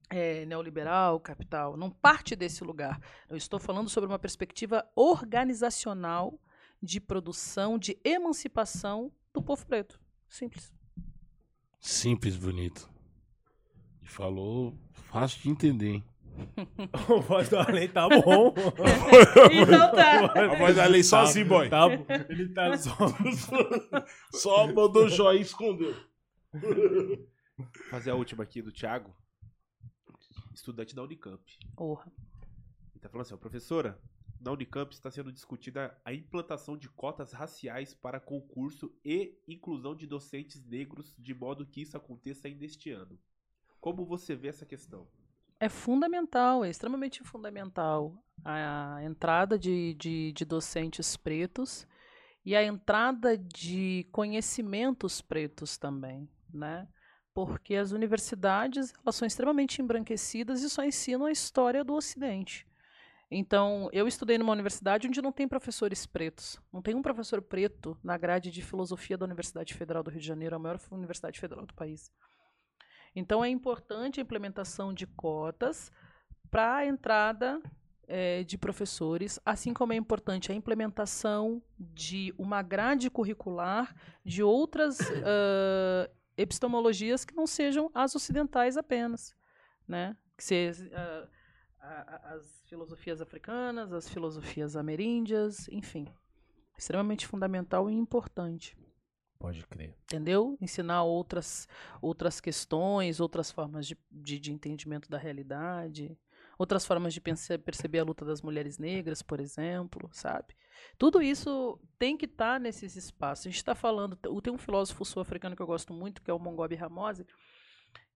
eh, neoliberal, capital, não parte desse lugar. Eu estou falando sobre uma perspectiva organizacional de produção, de emancipação do povo preto. Simples. Simples, bonito. E falou fácil de entender, hein? [LAUGHS] O voz da lei tá bom. [LAUGHS] Então tá. [LAUGHS] A voz da lei só assim, boy. Tá, ele tá só. Só mandou joia e escondeu. Vou fazer a última aqui do Thiago, estudante da Unicamp. Porra. Ele tá falando assim, ó, professora, na Unicamp está sendo discutida a implantação de cotas raciais para concurso e inclusão de docentes negros, de modo que isso aconteça ainda este ano. Como você vê essa questão? É fundamental, é extremamente fundamental a entrada de, de, de docentes pretos e a entrada de conhecimentos pretos também, né? Porque as universidades elas são extremamente embranquecidas e só ensinam a história do Ocidente. Então, eu estudei numa universidade onde não tem professores pretos. Não tem um professor preto na grade de filosofia da Universidade Federal do Rio de Janeiro, a maior universidade federal do país. Então, é importante a implementação de cotas para a entrada eh, de professores, assim como é importante a implementação de uma grade curricular de outras [COUGHS] ah, epistemologias que não sejam as ocidentais apenas, né? Que se, ah, a- a- as filosofias africanas, as filosofias ameríndias, enfim, extremamente fundamental e importante Pode crer. entendeu? Ensinar outras, outras questões, outras formas de, de, de entendimento da realidade, outras formas de pense- perceber a luta das mulheres negras, por exemplo, sabe? Tudo isso tem que estar nesses espaços. A gente está falando, tem um filósofo sul-africano que eu gosto muito, que é o Mongobi Ramose,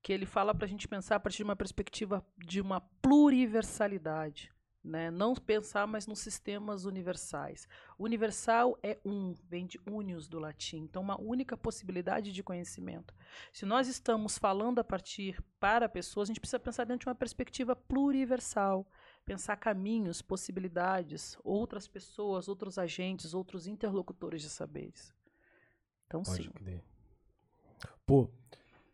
que ele fala para a gente pensar a partir de uma perspectiva de uma pluriversalidade. Né? Não pensar mais nos sistemas universais. Universal é um, vem de unius do latim, então uma única possibilidade de conhecimento. Se nós estamos falando a partir para pessoas, a gente precisa pensar dentro de uma perspectiva pluriversal, pensar caminhos, possibilidades, outras pessoas, outros agentes, outros interlocutores de saberes. Então, Pode sim. crer. Pô,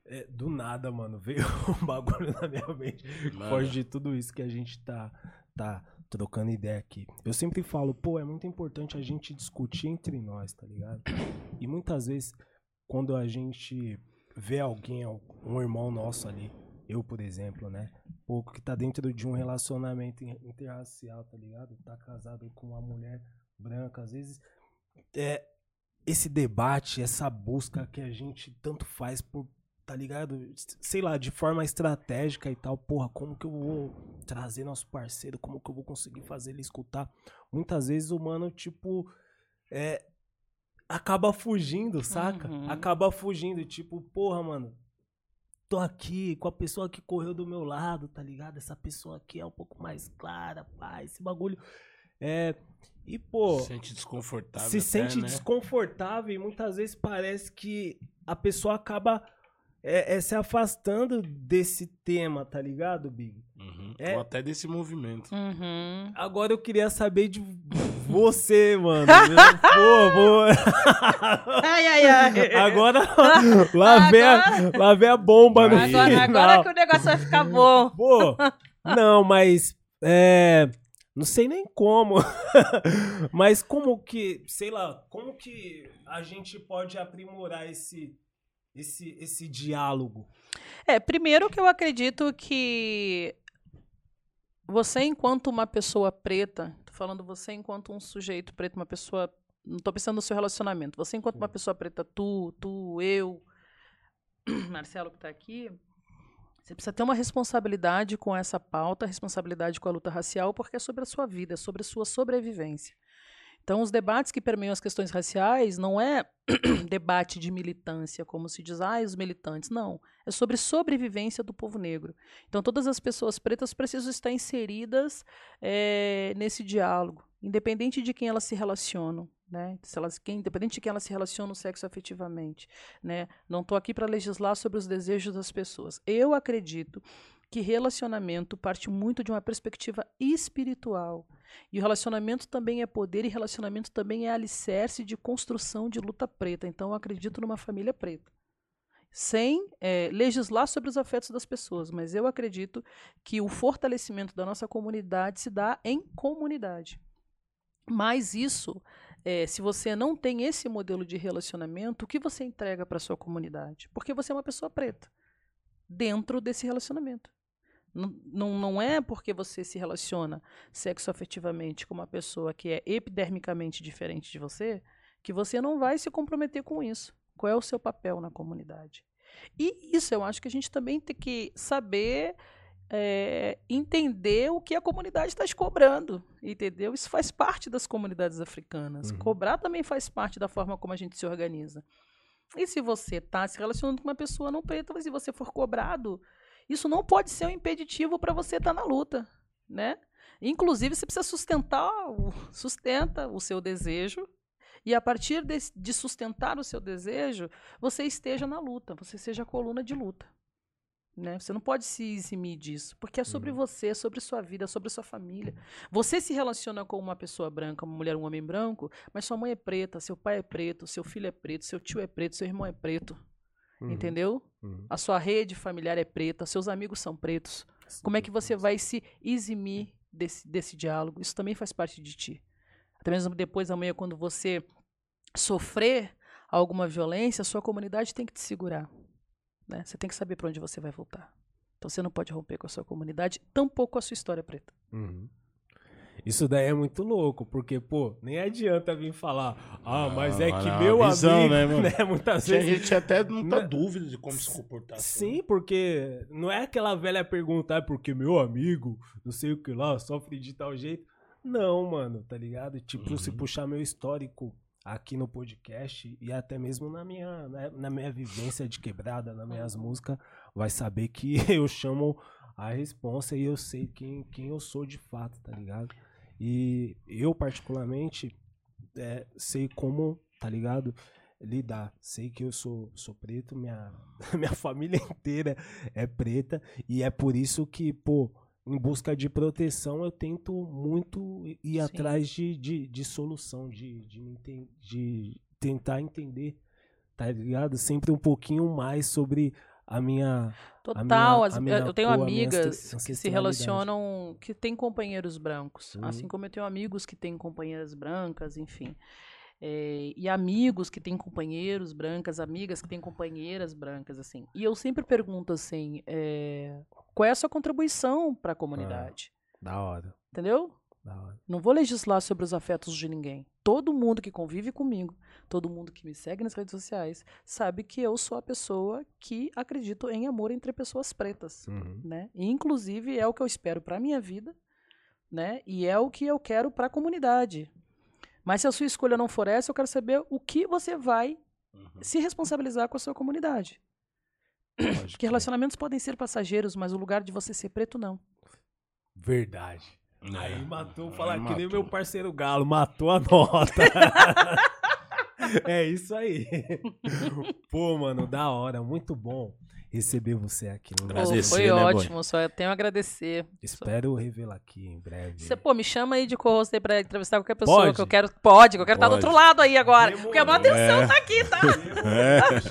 é, do nada, mano, veio [LAUGHS] um bagulho na minha mente. Foge de tudo isso que a gente tá, tá trocando ideia aqui. Eu sempre falo, pô, é muito importante a gente discutir entre nós, tá ligado? E muitas vezes, quando a gente vê alguém, um irmão nosso ali, eu, por exemplo, né? Pô, que tá dentro de um relacionamento in- interracial, tá ligado? Tá casado com uma mulher branca, às vezes. É, esse debate, essa busca que a gente tanto faz por, tá ligado? Sei lá, de forma estratégica e tal, porra, como que eu vou trazer nosso parceiro, como que eu vou conseguir fazer ele escutar? Muitas vezes o mano, tipo, é, acaba fugindo, saca? Uhum. Acaba fugindo, tipo, porra, mano, tô aqui com a pessoa que correu do meu lado, tá ligado? Essa pessoa aqui é um pouco mais clara, pá, esse bagulho. É. E, pô Se sente desconfortável. se até, sente né? desconfortável e muitas vezes parece que a pessoa acaba é, é, se afastando desse tema, tá ligado, Big? Uhum. É. Ou até desse movimento. Uhum. Agora eu queria saber de você, mano. Pô, [LAUGHS] vou... Ai, ai, ai. Agora [LAUGHS] lá vem, a, lá vem a bomba no Agora, final. agora que o negócio vai ficar bom. Pô, não, mas é, não sei nem como. [LAUGHS] mas como que, sei lá, como que a gente pode aprimorar esse esse esse diálogo? É, primeiro que eu acredito que você, enquanto uma pessoa preta, tô falando você enquanto um sujeito preto, uma pessoa. Não tô pensando no seu relacionamento. Você, enquanto uma pessoa preta, tu, tu, eu, [CLEARS THROAT] Marcelo que tá aqui, você precisa ter uma responsabilidade com essa pauta, responsabilidade com a luta racial, porque é sobre a sua vida, é sobre a sua sobrevivência. Então, os debates que permeiam as questões raciais não é [CLEARS THROAT] debate de militância, como se diz, ah, os militantes. Não. É sobre sobrevivência do povo negro. Então, todas as pessoas pretas precisam estar inseridas eh, nesse diálogo, independente de quem elas se relacionam. Né? Se elas, quem, independente de quem elas se relacionam sexo afetivamente. Né? Não estou aqui para legislar sobre os desejos das pessoas. Eu acredito que relacionamento parte muito de uma perspectiva espiritual. E o relacionamento também é poder, e relacionamento também é alicerce de construção de luta preta. Então, eu acredito numa família preta. Sem eh, legislar sobre os afetos das pessoas, mas eu acredito que o fortalecimento da nossa comunidade se dá em comunidade. Mas isso, eh, se você não tem esse modelo de relacionamento, o que você entrega para sua comunidade? Porque você é uma pessoa preta dentro desse relacionamento. Não, não, não é porque você se relaciona sexoafetivamente com uma pessoa que é epidermicamente diferente de você que você não vai se comprometer com isso. Qual é o seu papel na comunidade? E isso eu acho que a gente também tem que saber é, entender o que a comunidade está te cobrando, entendeu? Isso faz parte das comunidades africanas. Uhum. Cobrar também faz parte da forma como a gente se organiza. E se você está se relacionando com uma pessoa não preta, mas se você for cobrado, isso não pode ser um impeditivo para você estar na luta, né? Inclusive, você precisa sustentar, sustenta o seu desejo e a partir de, de sustentar o seu desejo, você esteja na luta, você seja a coluna de luta. Né? Você não pode se eximir disso, porque é sobre Uhum. você, é sobre sua vida, é sobre sua família. Você se relaciona com uma pessoa branca, uma mulher, um homem branco, mas sua mãe é preta, seu pai é preto, seu filho é preto, seu tio é preto, seu irmão é preto. Uhum, Entendeu? uhum. A sua rede familiar é preta, seus amigos são pretos. Como é que você vai se eximir desse, desse diálogo? Isso também faz parte de ti. Até mesmo depois amanhã, quando você sofrer alguma violência, a sua comunidade tem que te segurar. Né? Você tem que saber para onde você vai voltar. Então você não pode romper com a sua comunidade, tampouco com a sua história preta. Uhum. Isso daí é muito louco, porque, pô, nem adianta vir falar, ah, mas é Ah, que olha, meu visão, amigo, né, mano? [LAUGHS] né, muitas A vezes... gente até não tá Não- dúvida de como se comportar. Sim, porque não é aquela velha pergunta, ah, porque meu amigo, não sei o que lá, sofre de tal jeito. Não, mano, tá ligado? Tipo, se Uhum. puxar meu histórico aqui no podcast e até mesmo na minha, na, na minha vivência de quebrada, nas minhas músicas, vai saber que [LAUGHS] eu chamo a responsa e eu sei quem, quem eu sou de fato, tá ligado? E eu, particularmente, é, sei como, tá ligado? Lidar. Sei que eu sou, sou preto, minha, [LAUGHS] minha família inteira é preta, e é por isso que, pô, em busca de proteção, eu tento muito ir Sim. atrás de, de, de solução, de, de, de tentar entender, tá ligado? Sempre um pouquinho mais sobre a minha. Total, minha- as- a minha eu tenho cor, a amigas que se relacionam, que têm companheiros brancos, Uhum. assim como eu tenho amigos que têm companheiras brancas, enfim. É, e amigos que têm companheiros brancas, amigas que têm companheiras brancas, assim. E eu sempre pergunto assim, é, qual é a sua contribuição para a comunidade? Da hora, Entendeu? Não vou legislar sobre os afetos de ninguém. Todo mundo que convive comigo, todo mundo que me segue nas redes sociais, sabe que eu sou a pessoa que acredito em amor entre pessoas pretas, Uhum. né? E, inclusive é o que eu espero para minha vida, né? E é o que eu quero para a comunidade. Mas se a sua escolha não for essa, eu quero saber o que você vai Uhum. se responsabilizar com a sua comunidade. Pode Porque crer. relacionamentos podem ser passageiros, mas o lugar de você ser preto não. Verdade. É. Aí matou, Aí falar que nem meu parceiro Galo, matou a nota. [LAUGHS] é isso aí. Pô, mano, da hora, muito bom receber você aqui no Brasil. Foi né, boy? ótimo, só tenho a agradecer. Espero revê-la aqui em breve. Você, pô, me chama aí de co-host aí pra entrevistar qualquer pessoa Pode? que eu quero. Pode, que eu quero estar do Pode. outro lado aí agora. Demorou. Porque a minha atenção É. tá aqui, [LAUGHS] tá? É. Vou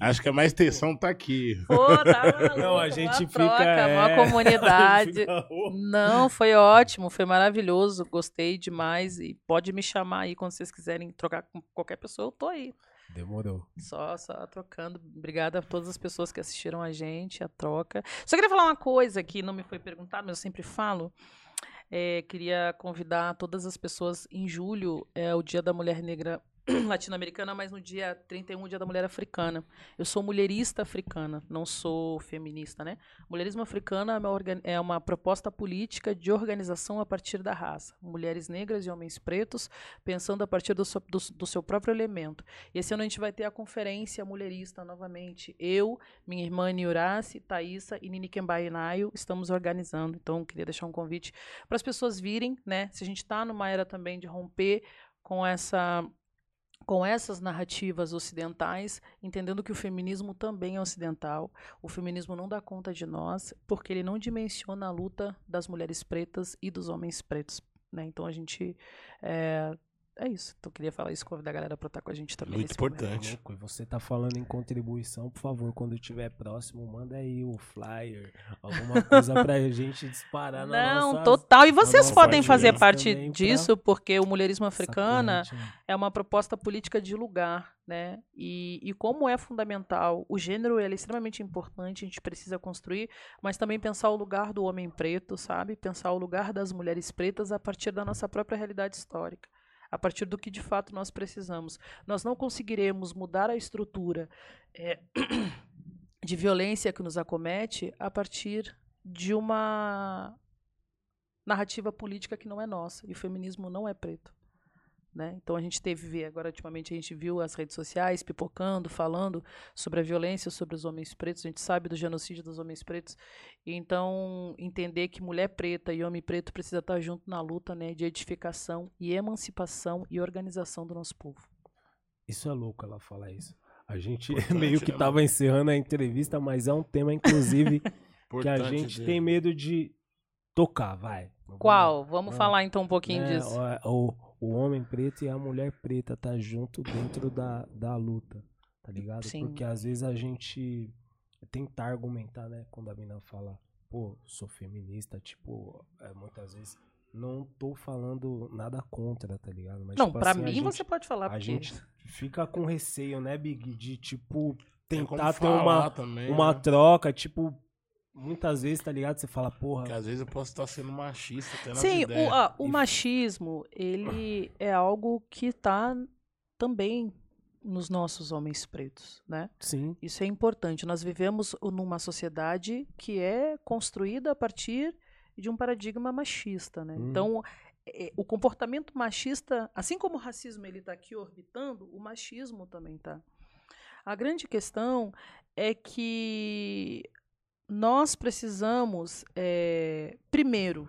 Acho que a mais tensão tá aqui. Pô, tá maluco, Não, a mó gente fica. troca, é, mó comunidade. [LAUGHS] fica- Não, foi ótimo, foi maravilhoso, gostei demais. E pode me chamar aí quando vocês quiserem trocar com qualquer pessoa, eu tô aí. Demorou. Só, só trocando. Obrigada a todas as pessoas que assistiram a gente, a troca. Só queria falar uma coisa que não me foi perguntado, mas eu sempre falo. É, queria convidar todas as pessoas. Em julho é o Dia da Mulher Negra [CLEARS THROAT] latino-americana, mas no dia 31, o Dia da Mulher Africana. Eu sou mulherista africana, não sou feminista, né? Mulherismo africano é uma, é uma proposta política de organização a partir da raça. Mulheres negras e homens pretos, pensando a partir do seu, do, do seu próprio elemento. E esse ano a gente vai ter a conferência mulherista novamente. Eu, minha irmã Niurace, Thaísa e Nini Kembai Nayo estamos organizando. Então, queria deixar um convite para as pessoas virem, né? Se a gente está numa era também de romper com essa com essas narrativas ocidentais, entendendo que o feminismo também é ocidental. O feminismo não dá conta de nós, porque ele não dimensiona a luta das mulheres pretas e dos homens pretos. Né? Então a gente. É, é isso. Então eu queria falar isso, convidar a galera para estar com a gente também. Muito importante. Louco, e você tá falando em contribuição, por favor, quando estiver próximo, manda aí o flyer, alguma [LAUGHS] coisa pra gente disparar na Não, nossa... total. E vocês podem fazer parte também pra disso, porque o mulherismo africana né? é uma proposta política de lugar, né? E, e como é fundamental, o gênero ele é extremamente importante, a gente precisa construir, mas também pensar o lugar do homem preto, sabe? Pensar o lugar das mulheres pretas a partir da nossa própria realidade histórica. A partir do que de fato nós precisamos. Nós não conseguiremos mudar a estrutura eh, [CLEARS THROAT] de violência que nos acomete a partir de uma narrativa política que não é nossa. E o feminismo não é preto. Né? Então a gente teve, agora ultimamente a gente viu as redes sociais pipocando, falando sobre a violência sobre os homens pretos, a gente sabe do genocídio dos homens pretos. E então entender que mulher preta e homem preto precisa estar junto na luta né, de edificação e emancipação e organização do nosso povo. Isso é louco ela falar isso. A gente [LAUGHS] Importante, meio que né, tava mano? encerrando a entrevista, mas é um tema, inclusive, [LAUGHS] que a gente de- tem medo de tocar, vai. Qual? Vamos Ah, falar então um pouquinho É, disso. O, o, o homem preto e a mulher preta tá junto dentro da, da luta, tá ligado? Sim. Porque às vezes a gente tentar argumentar, né? Quando a mina fala, pô, sou feminista, tipo, é, muitas vezes não tô falando nada contra, tá ligado? Mas, Não, tipo pra assim, mim gente- você pode falar, A porque gente fica com receio, né, Big? De, tipo, Tem como tentar ter falar uma, também, uma né? troca, tipo, muitas vezes, tá ligado? Você fala, porra. Porque às vezes eu posso estar sendo machista até Sim, o, ah, o E- machismo, ele é algo que está também nos nossos homens pretos, né? Sim, Isso é importante. Nós vivemos numa sociedade que é construída a partir de um paradigma machista, né? Hum. Então, é, o comportamento machista, assim como o racismo ele está aqui orbitando, o machismo também está. A grande questão é que nós precisamos, é, primeiro,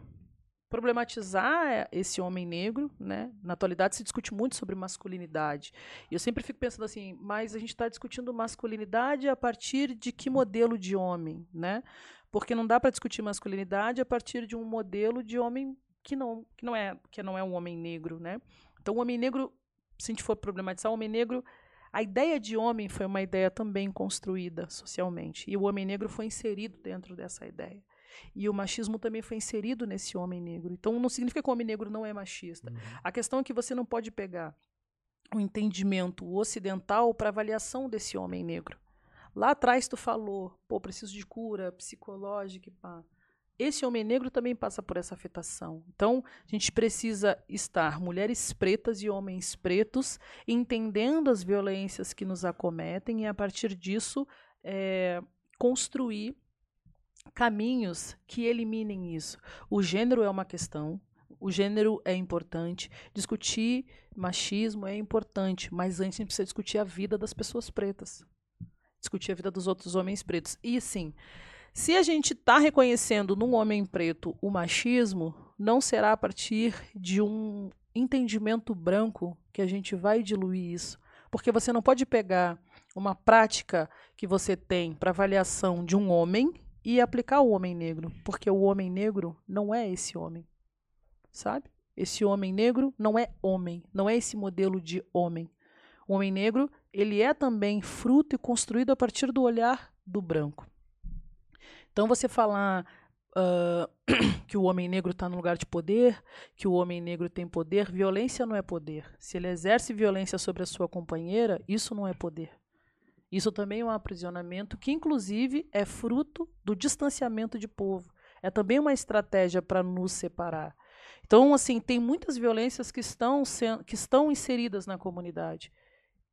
problematizar esse homem negro, né? Na atualidade se discute muito sobre masculinidade. E eu sempre fico pensando assim, mas a gente está discutindo masculinidade a partir de que modelo de homem, né? Porque não dá para discutir masculinidade a partir de um modelo de homem que não, que não é, que não é um homem negro, né? Então o homem negro, se a gente for problematizar, o homem negro a ideia de homem foi uma ideia também construída socialmente. E o homem negro foi inserido dentro dessa ideia. E o machismo também foi inserido nesse homem negro. Então não significa que o homem negro não é machista. Uhum. A questão é que você não pode pegar o entendimento ocidental para avaliação desse homem negro. Lá atrás tu falou, pô, preciso de cura psicológica e pá. Esse homem negro também passa por essa afetação. Então, a gente precisa estar mulheres pretas e homens pretos entendendo as violências que nos acometem e, a partir disso, é, construir caminhos que eliminem isso. O gênero é uma questão, o gênero é importante, discutir machismo é importante, mas antes a gente precisa discutir a vida das pessoas pretas, discutir a vida dos outros homens pretos. E sim, se a gente está reconhecendo num homem preto o machismo, não será a partir de um entendimento branco que a gente vai diluir isso. Porque você não pode pegar uma prática que você tem para avaliação de um homem e aplicar o homem negro, porque o homem negro não é esse homem, sabe? Esse homem negro não é homem, não é esse modelo de homem. O homem negro, ele é também fruto e construído a partir do olhar do branco. Então você falar uh, [CLEARS THROAT] que o homem negro está no lugar de poder, que o homem negro tem poder, violência não é poder. Se ele exerce violência sobre a sua companheira, isso não é poder. Isso também é um aprisionamento que, inclusive, é fruto do distanciamento de povo. É também uma estratégia para nos separar. Então, assim, tem muitas violências que estão, que estão inseridas na comunidade.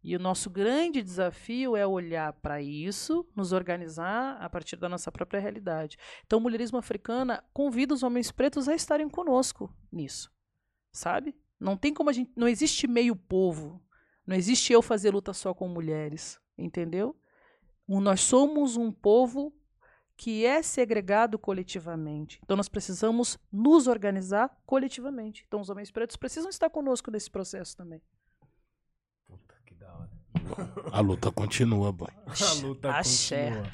E o nosso grande desafio é olhar para isso, nos organizar a partir da nossa própria realidade. Então, o mulherismo africana convida os homens pretos a estarem conosco nisso. Sabe? Não tem como a gente, não existe meio povo. Não existe eu fazer luta só com mulheres entendeu? Nós somos um povo que é segregado coletivamente. Então nós precisamos nos organizar coletivamente. Então os homens pretos precisam estar conosco nesse processo também. A luta continua, boy. [LAUGHS] A luta Axé. continua.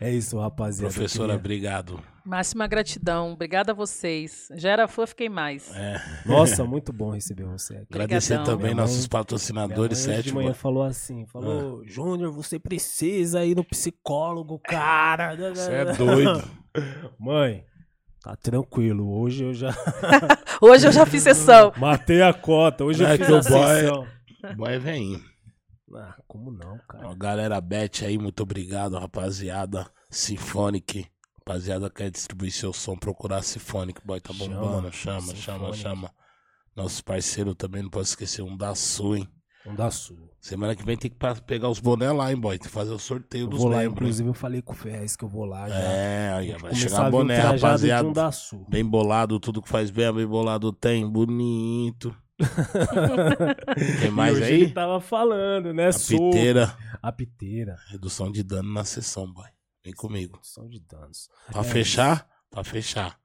É isso, rapaziada. Professora, queria... obrigado. Máxima gratidão. Obrigada a vocês. Já era fã, fiquei mais. É. Nossa, [LAUGHS] muito bom receber você aqui. Agradecer Obrigadão. também mãe, nossos patrocinadores, sete. de manhã falou assim, falou, ah. Júnior, você precisa ir no psicólogo, cara. Você é doido. [LAUGHS] Mãe, Tá tranquilo, hoje eu já. hoje eu já fiz sessão. Matei a cota, hoje é eu fiz a sessão. Boy é veinho. Ah, como não, cara? Ó, galera, Bet aí, muito obrigado, rapaziada. Symphonic. Rapaziada, quer distribuir seu som, procurar Symphonic, boy, tá bombando. Chama, chama, chama, chama. Nossos parceiros também, não posso esquecer, um da Sul, hein? Um da Sul. Semana que vem tem que pegar os bonés lá, hein, boy? Tem que fazer o sorteio eu dos vou lá. Inclusive, eu falei com o Ferrez que eu vou lá já. É, aí vai chegar boné, rapaziada. Um da Sul. Bem bolado, tudo que faz bem, bem bolado tem. Bonito. [LAUGHS] Tem mais e hoje aí? ele tava falando, né? A piteira. A piteira. Redução de dano na sessão, boy. Vem comigo. Redução de danos. Pra é fechar? Isso. Pra fechar.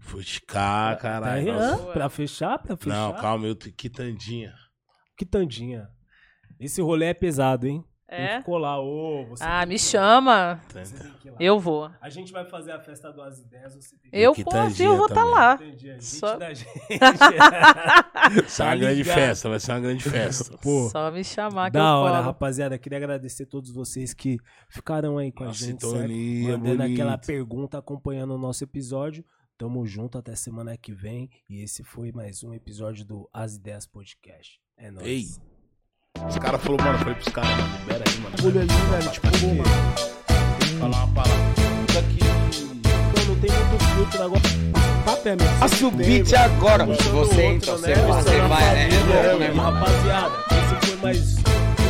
Fuscar, caralho. Tá pra fechar? Pra fechar? Não, calma, eu tô quitandinha. Quitandinha. Esse rolê é pesado, hein? É? Ficou lá, ô, você Ah, me chama. Eu vou. A gente vai fazer a festa do As Ideias, você tem que Eu posso, eu vou estar tá lá. Entendi. Só... da gente. [LAUGHS] Só uma grande festa, vai ser uma grande festa. Pô, Só me chamar que Da eu hora, rapaziada. Queria agradecer a todos vocês que ficaram aí com a, a gente, sintonia, Mandando bonito. aquela pergunta, acompanhando o nosso episódio. Tamo junto até semana que vem. E esse foi mais um episódio do As Ideias Podcast. É nóis. Ei. Os caras falaram, mano, eu falei pros caras, mano, libera aí, mano. Olha ali, velho, tipo, pô, mano. Falar uma palavra. Isso aqui. Mano, não tem muito filtro agora. Papo é o beat agora. Você entra, você, né? você vai. É, é, né? Rapaziada, esse foi mais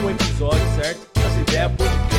um episódio, certo? As ideias podcast.